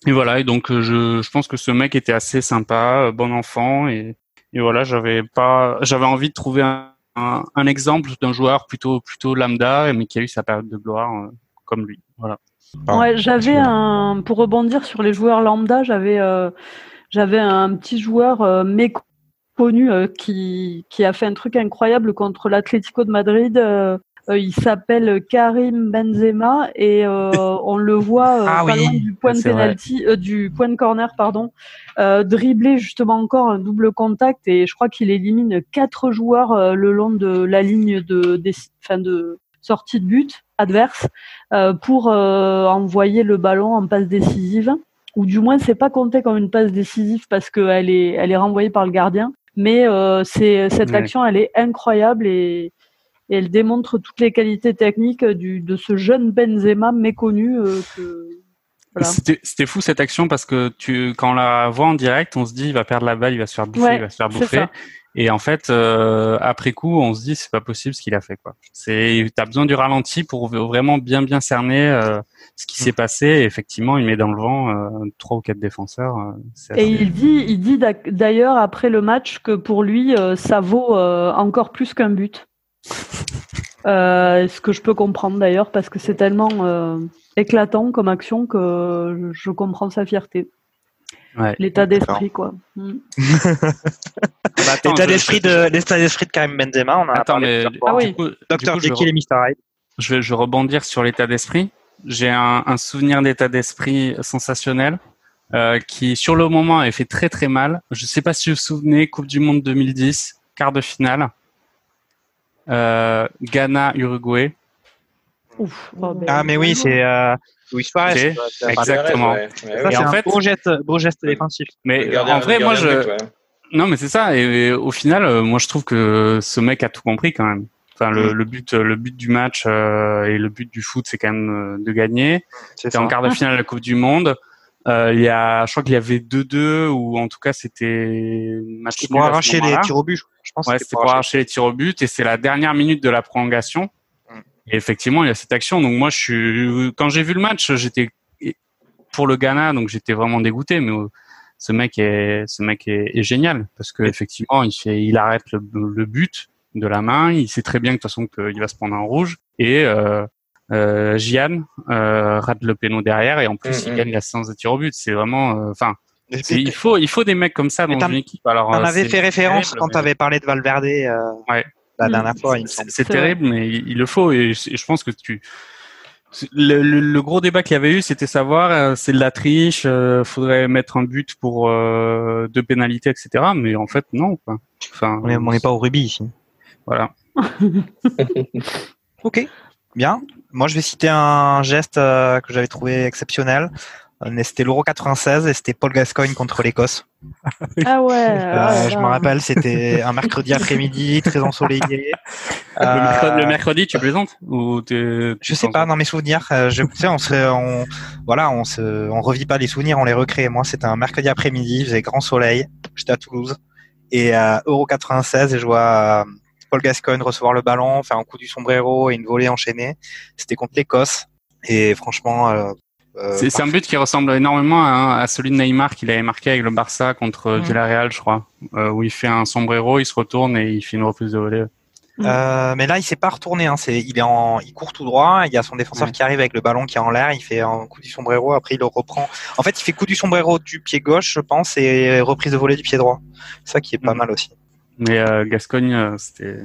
Speaker 3: Et voilà. Et donc je, je pense que ce mec était assez sympa, bon enfant. Et, et voilà, j'avais pas, j'avais envie de trouver un un, exemple d'un joueur plutôt plutôt lambda, mais qui a eu sa période de gloire euh, comme lui. Voilà.
Speaker 2: Ouais, j'avais un pour rebondir sur les joueurs lambda, j'avais euh, j'avais un petit joueur euh, méconnu qui qui a fait un truc incroyable contre l'Atlético de Madrid. Il s'appelle Karim Benzema et on le voit ah pas loin du point de penalty, du point de corner pardon, euh, dribbler justement encore un double contact et je crois qu'il élimine quatre joueurs euh, le long de la ligne de, fin de sortie de but adverse euh, pour euh, envoyer le ballon en passe décisive. Ou du moins c'est pas compté comme une passe décisive parce qu'elle est elle est renvoyée par le gardien. Mais c'est cette action elle est incroyable et, et, elle démontre toutes les qualités techniques du, de ce jeune Benzema méconnu que
Speaker 3: c'était fou cette action parce que tu, quand on la voit en direct, on se dit il va perdre la balle, il va se faire bouffer, il va se faire bouffer. Et en fait, euh, après coup, on se dit c'est pas possible ce qu'il a fait. quoi. C'est, t'as besoin du ralenti pour vraiment bien bien cerner euh, ce qui mm. s'est passé. Et effectivement, il met dans le vent euh, trois ou quatre défenseurs.
Speaker 2: Euh, et il dit, il dit d'ailleurs après le match que pour lui, ça vaut encore plus qu'un but. Ce que je peux comprendre d'ailleurs parce que c'est tellement éclatant comme action que je comprends sa fierté. L'état d'esprit, quoi. Mm.
Speaker 1: Bah, l'état d'esprit de l'état d'esprit de Karim Benzema, on a
Speaker 3: attends, mais,
Speaker 1: ah oui. Docteur Jekyll et Mr Hyde.
Speaker 3: Je vais, je vais rebondir sur l'état d'esprit. J'ai un, un, souvenir d'état d'esprit sensationnel euh, qui, sur le moment, a fait très très mal. Je ne sais pas si vous vous souvenez, Coupe du Monde 2010, quart de finale, euh, Ghana Uruguay.
Speaker 2: Ouf. Oh, ben,
Speaker 1: ah mais oui, c'est euh, Luis Suarez.
Speaker 3: Exactement.
Speaker 1: Ouais. Ouais, et en fait, beau geste, beau geste défensif.
Speaker 3: Mais en vrai, moi je. Non, mais c'est ça. Et, au final, euh, moi je trouve que ce mec a tout compris quand même. Enfin, le, mm. le but, le but du match euh, et le but du foot, c'est quand même euh, de gagner. C'était en quart de finale de la Coupe du Monde. Euh, il y a, je crois qu'il y avait 2-2 ou en tout cas c'était
Speaker 1: match pour arracher les tirs au but. Je pense.
Speaker 3: Ouais, c'était pour arracher les tirs au but et c'est la dernière minute de la prolongation Et effectivement, il y a cette action. Donc moi, je suis quand j'ai vu le match, j'étais pour le Ghana, donc j'étais vraiment dégoûté. Mais ce mec est, ce mec est, génial parce que effectivement, il fait, il arrête le, but de la main. Il sait très bien que de toute façon qu'il va se prendre un rouge et euh, euh, Gian euh, rate le péno derrière et en plus mm, il mm. gagne la séance de tir au but. C'est vraiment, euh, enfin. il faut, il faut des mecs comme ça dans une équipe. Alors,
Speaker 1: on avait fait référence quand tu avais parlé de Valverde ouais. la dernière mm. fois.
Speaker 3: C'est terrible, mais il, le faut et je pense que tu, le, gros débat qu'il y avait eu, c'était savoir, euh, c'est de la triche, euh, faudrait mettre un but pour euh, deux pénalités, etc. Mais en fait, non.
Speaker 1: Enfin, on n'est pas au rugby ici.
Speaker 3: Voilà.
Speaker 1: ok, bien. Moi, je vais citer un geste que j'avais trouvé exceptionnel. C'était l'Euro 96 et c'était Paul Gascoigne contre l'Écosse.
Speaker 2: Ah ouais. Euh,
Speaker 1: je me rappelle, c'était un mercredi après-midi, très ensoleillé.
Speaker 3: Le, mercredi, tu plaisantes ou
Speaker 1: Je sais pas, dans mes souvenirs, euh, je, tu sais, on se, on, voilà, on se, on revit pas les souvenirs, on les recrée. Moi, c'était un mercredi après-midi, il faisait grand soleil, j'étais à Toulouse et euh, Euro 96 et je vois Paul Gascoigne recevoir le ballon, faire un coup du sombrero et une volée enchaînée. C'était contre l'Écosse et franchement,
Speaker 3: euh, c'est un but qui ressemble énormément à, celui de Neymar qu'il avait marqué avec le Barça contre Villarreal, je crois, euh, où il fait un sombrero, il se retourne et il fait une reprise de volée.
Speaker 1: Euh, mais là, il s'est pas retourné. Hein. Il est en, il court tout droit. Il y a son défenseur qui arrive avec le ballon qui est en l'air. Il fait un coup du sombrero. Après, il le reprend. En fait, il fait coup du sombrero du pied gauche, je pense, et reprise de volée du pied droit. C'est ça qui est pas mal aussi.
Speaker 3: Mais Gascogne, c'était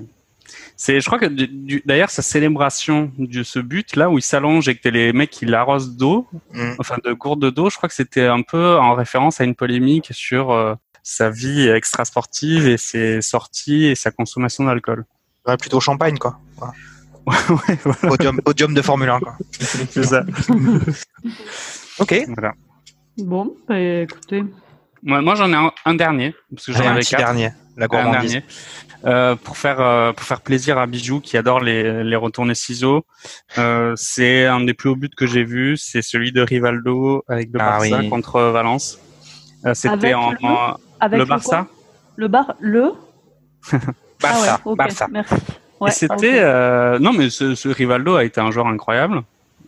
Speaker 3: c'est, je crois que d'ailleurs sa célébration de ce but là où il s'allonge et que les mecs qui l'arrosent d'eau, mm. enfin de gourde d'eau, je crois que c'était un peu en référence à une polémique sur euh, sa vie extra-sportive et ses sorties et sa consommation d'alcool.
Speaker 1: Ouais, plutôt champagne quoi. Ouais. podium, podium, de Formule 1 quoi.
Speaker 3: C'est ça.
Speaker 1: ok.
Speaker 3: Voilà.
Speaker 2: Bon, bah, écoutez.
Speaker 3: Moi, moi j'en ai un, dernier parce que j'en avais
Speaker 1: quatre. Dernier. La gourmandise.
Speaker 3: Euh, pour faire euh, pour faire plaisir à Bijou qui adore les les retournées ciseaux. Euh, c'est un des plus hauts buts que j'ai vu, c'est celui de Rivaldo avec le ah Barça contre Valence. Euh, c'était en, le, avec le Barça?
Speaker 2: Le, bar? Le?
Speaker 1: Barça. Ah Barça.
Speaker 2: Merci.
Speaker 3: c'était non mais ce, ce, Rivaldo a été un joueur incroyable.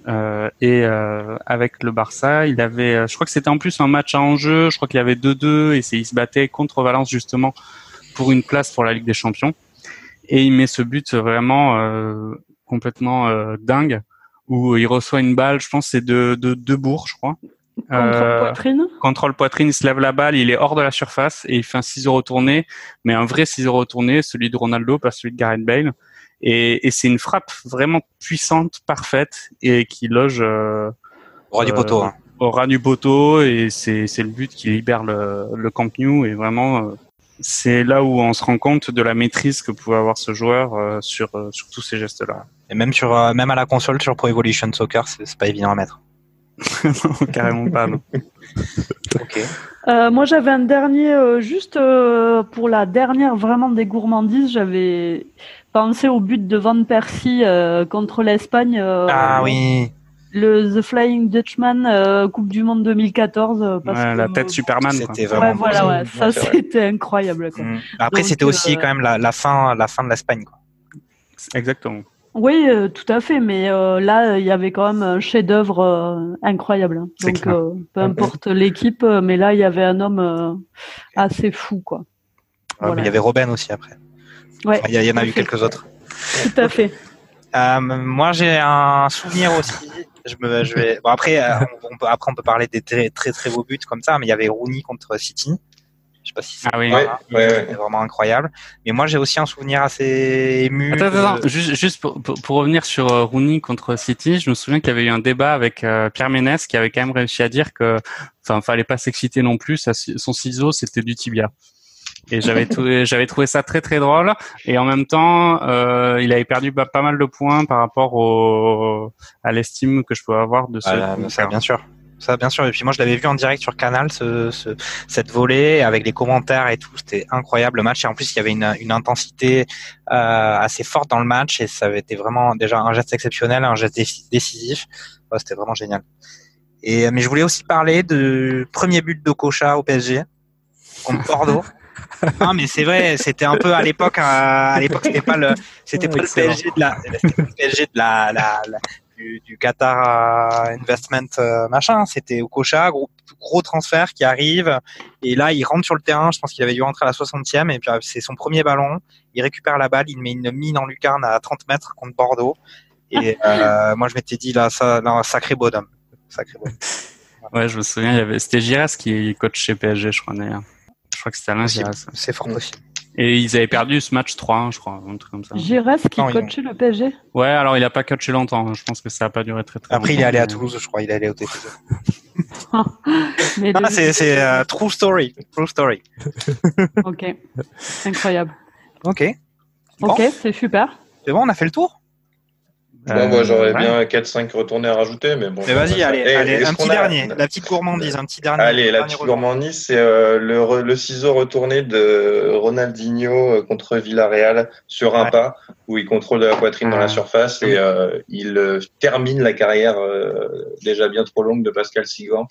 Speaker 3: Euh, et euh, avec le Barça, il avait, je crois que c'était en plus un match à enjeu. Je crois qu'il y avait 2-2 et il se battait contre Valence justement pour une place pour la Ligue des Champions. Et il met ce but vraiment euh, complètement euh, dingue où il reçoit une balle, je pense c'est de, de, de Bourg, je crois.
Speaker 2: Contrôle poitrine.
Speaker 3: Contrôle poitrine, il se lève la balle, il est hors de la surface et il fait un ciseau retourné, mais un vrai ciseau retourné, celui de Ronaldo, pas celui de Gareth Bale. Et, et c'est une frappe vraiment puissante, parfaite et qui loge euh,
Speaker 1: au ras du poteau. Hein.
Speaker 3: Au ras du poteau et c'est le but qui libère le, le Camp Nou et vraiment c'est là où on se rend compte de la maîtrise que pouvait avoir ce joueur euh, sur, euh, sur tous ces gestes-là.
Speaker 1: Et même sur euh, même à la console sur Pro Evolution Soccer, c'est pas évident à mettre.
Speaker 3: non, carrément pas. Non.
Speaker 2: moi, j'avais un dernier, juste pour la dernière vraiment des gourmandises, j'avais pensé au but de Van Persie contre l'Espagne.
Speaker 1: ah oui
Speaker 2: le The Flying Dutchman euh, Coupe du Monde 2014 euh,
Speaker 3: parce ouais, la tête Superman
Speaker 1: c'était vraiment ouais,
Speaker 2: voilà ouais, ça c'était incroyable quoi. Mm.
Speaker 1: après c'était aussi euh, quand même la, la, fin la fin de l'Espagne quoi.
Speaker 3: Exactement.
Speaker 2: Oui tout à fait mais là il y avait quand même un chef d'œuvre incroyable. Hein. donc peu importe l'équipe mais là il y avait un homme assez fou quoi.
Speaker 1: Voilà. il y avait Robin aussi après.
Speaker 2: Ouais
Speaker 1: il y, en a eu quelques autres.
Speaker 2: Tout à fait.
Speaker 1: Moi j'ai un souvenir aussi je me, je vais. Bon, après, euh, on, peut, après, on peut parler des très, très, très beaux buts comme ça, mais il y avait Rooney contre City. Je sais pas si c'est
Speaker 3: ah oui.
Speaker 1: vraiment incroyable. Mais moi, j'ai aussi un souvenir assez ému.
Speaker 3: Attends, attends, juste, juste pour, pour, revenir sur euh, Rooney contre City, je me souviens qu'il y avait eu un débat avec euh, Pierre Ménès qui avait quand même réussi à dire que, enfin, fallait pas s'exciter non plus. son ciseau, c'était du tibia et j'avais trouvé j'avais trouvé ça très très drôle. Et en même temps euh, il avait perdu pas, mal de points par rapport au à l'estime que je peux avoir de ce
Speaker 1: ah, ça bien sûr. Ça bien sûr. Et puis moi je l'avais vu en direct sur Canal ce, ce, cette volée avec les commentaires et tout. C'était incroyable le match. Et en plus il y avait une, une intensité euh, assez forte dans le match. Et ça avait été vraiment déjà un geste exceptionnel un geste décisif. Ouais, c'était vraiment génial. Et mais je voulais aussi parler du premier but de Kocha au PSG contre Bordeaux non, mais c'est vrai, c'était un peu à l'époque. euh, à l'époque, c'était pas le, c'était pas le. PSG de la, c'était pas le PSG de la, la, la- du, du Qatar euh, Investment euh, machin. C'était Okocha, gros, gros transfert qui arrive. Et là, il rentre sur le terrain. Je pense qu'il avait dû rentrer à la 60e. Et puis, euh, c'est son premier ballon. Il récupère la balle. Il met une mine en lucarne à 30 mètres contre Bordeaux. Et euh, moi, je m'étais dit là, ça, là, un sacré bonhomme. Sacré bonhomme.
Speaker 3: Ouais, je me souviens, il y avait, c'était Giras qui coach chez PSG, je crois d'ailleurs. Je crois que c'était Alain Giras.
Speaker 1: C'est fort possible.
Speaker 3: Et ils avaient perdu ce match 3-1, je crois, un truc comme ça.
Speaker 2: Giresse qui
Speaker 1: Non,
Speaker 2: coachait le PSG.
Speaker 3: Ouais, alors il a pas coaché longtemps. hein. Je pense que ça a pas duré très très
Speaker 1: Après, il est
Speaker 3: longtemps,
Speaker 1: allé à Toulouse, je crois. Il est allé au TFC.
Speaker 2: Mais
Speaker 1: Ah, c'est, c'est euh, true story. True story.
Speaker 2: Ok, incroyable.
Speaker 1: Ok. Bon.
Speaker 2: Ok, c'est super.
Speaker 1: C'est bon, on a fait le tour?
Speaker 4: Bon, moi, j'aurais
Speaker 3: ouais.
Speaker 4: bien 4-5 retournés à rajouter, mais bon.
Speaker 1: Mais vas-y,
Speaker 4: ça-
Speaker 1: allez, allez un petit
Speaker 4: a-
Speaker 1: dernier. La petite gourmandise, un petit dernier.
Speaker 4: Allez, la
Speaker 1: dernier
Speaker 4: petite
Speaker 1: retour.
Speaker 4: gourmandise, c'est euh, le, le ciseau retourné de Ronaldinho euh, contre Villarreal sur un
Speaker 1: Ouais.
Speaker 4: pas, où il contrôle la poitrine dans la surface et euh, il euh, termine la carrière euh, déjà bien trop longue de Pascal Sigan,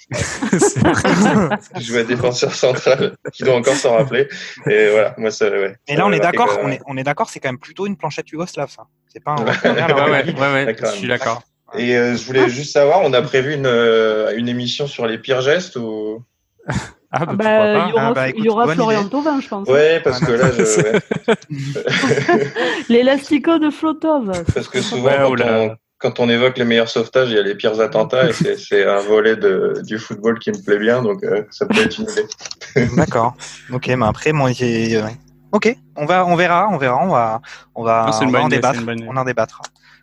Speaker 4: qui jouait défenseur central, qui doit encore s'en rappeler. Et voilà, moi, ça, ouais.
Speaker 1: Et là, on est d'accord, on est, on est d'accord, c'est quand même plutôt une planchette yougoslave, ça. C'est pas un.
Speaker 4: Ouais.
Speaker 1: la
Speaker 3: ouais, ouais, je suis d'accord.
Speaker 4: Et euh, je voulais juste savoir, on a prévu une, euh, une émission sur les pires gestes ou?
Speaker 3: Ah, bah,
Speaker 2: Ah bah, il y aura,
Speaker 1: Ah bah, écoute,
Speaker 2: il y aura
Speaker 1: bonne
Speaker 2: Florian. Thauvin, je pense.
Speaker 4: Ouais, parce que là, je, ouais.
Speaker 2: L'élastico de Flotov.
Speaker 4: Parce que souvent,
Speaker 3: Ouais,
Speaker 4: quand, on, quand on évoque les meilleurs sauvetages, il y a les pires attentats et c'est- c'est un volet de, du football qui me plaît bien, donc euh, ça peut être une idée.
Speaker 1: D'accord. Ok, mais après, moi, j'ai. ouais. Ok, on va, on verra, on verra, on va, on va, on
Speaker 3: bonne
Speaker 1: en débattre.
Speaker 3: bonne.
Speaker 1: On en débattra.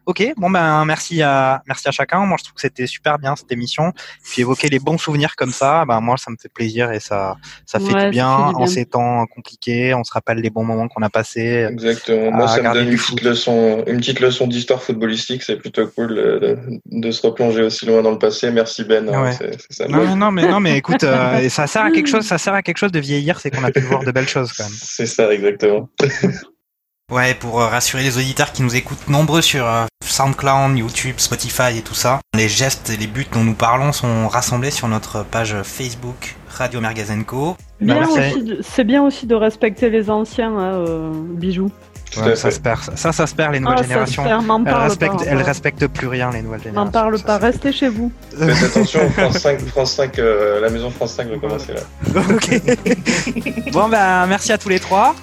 Speaker 1: Ok, bon ben merci à merci à chacun. Moi je trouve que c'était super bien cette émission. Puis évoquer les bons souvenirs comme ça, ben moi ça me fait plaisir et ça ça fait
Speaker 2: Ouais,
Speaker 1: du bien
Speaker 2: fait du
Speaker 1: en
Speaker 2: bien.
Speaker 1: ces temps compliqués. On se rappelle les bons moments qu'on a passés.
Speaker 4: Exactement. Moi, ça me donne une petite leçon, une petite leçon d'histoire footballistique. C'est plutôt cool euh, de, de se replonger aussi loin dans le passé. Merci Ben. hein.
Speaker 1: Non, non, non, mais non, mais écoute, euh, et ça sert à quelque chose. Ça sert à quelque chose de vieillir, c'est qu'on a pu voir de belles choses quand même.
Speaker 4: C'est ça, exactement.
Speaker 1: Ouais, pour euh, rassurer les auditeurs qui nous écoutent nombreux sur euh, SoundCloud, YouTube, Spotify et tout ça, les gestes et les buts dont nous parlons sont rassemblés sur notre page Facebook Radio Mergazenco.
Speaker 2: Bien
Speaker 1: Bah,
Speaker 2: C'est bien aussi de respecter les anciens, hein, euh, bijoux.
Speaker 1: Ouais, ça se perd. Ça, ça se perd les nouvelles
Speaker 2: Ah, ça se
Speaker 1: générations. Elles respectent,
Speaker 2: pas.
Speaker 1: elles respectent plus rien les nouvelles générations.
Speaker 2: M'en parle
Speaker 1: Ça,
Speaker 2: pas, restez chez vous.
Speaker 4: Faites attention, France 5, France 5 euh, la maison France 5 va commencer là.
Speaker 1: ok. bon ben merci à tous les trois.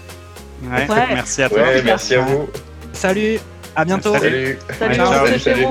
Speaker 3: Ouais,
Speaker 2: Ouais.
Speaker 3: Merci à toi.
Speaker 4: Ouais, merci à vous.
Speaker 1: Salut. À bientôt.
Speaker 4: Salut.
Speaker 2: Salut.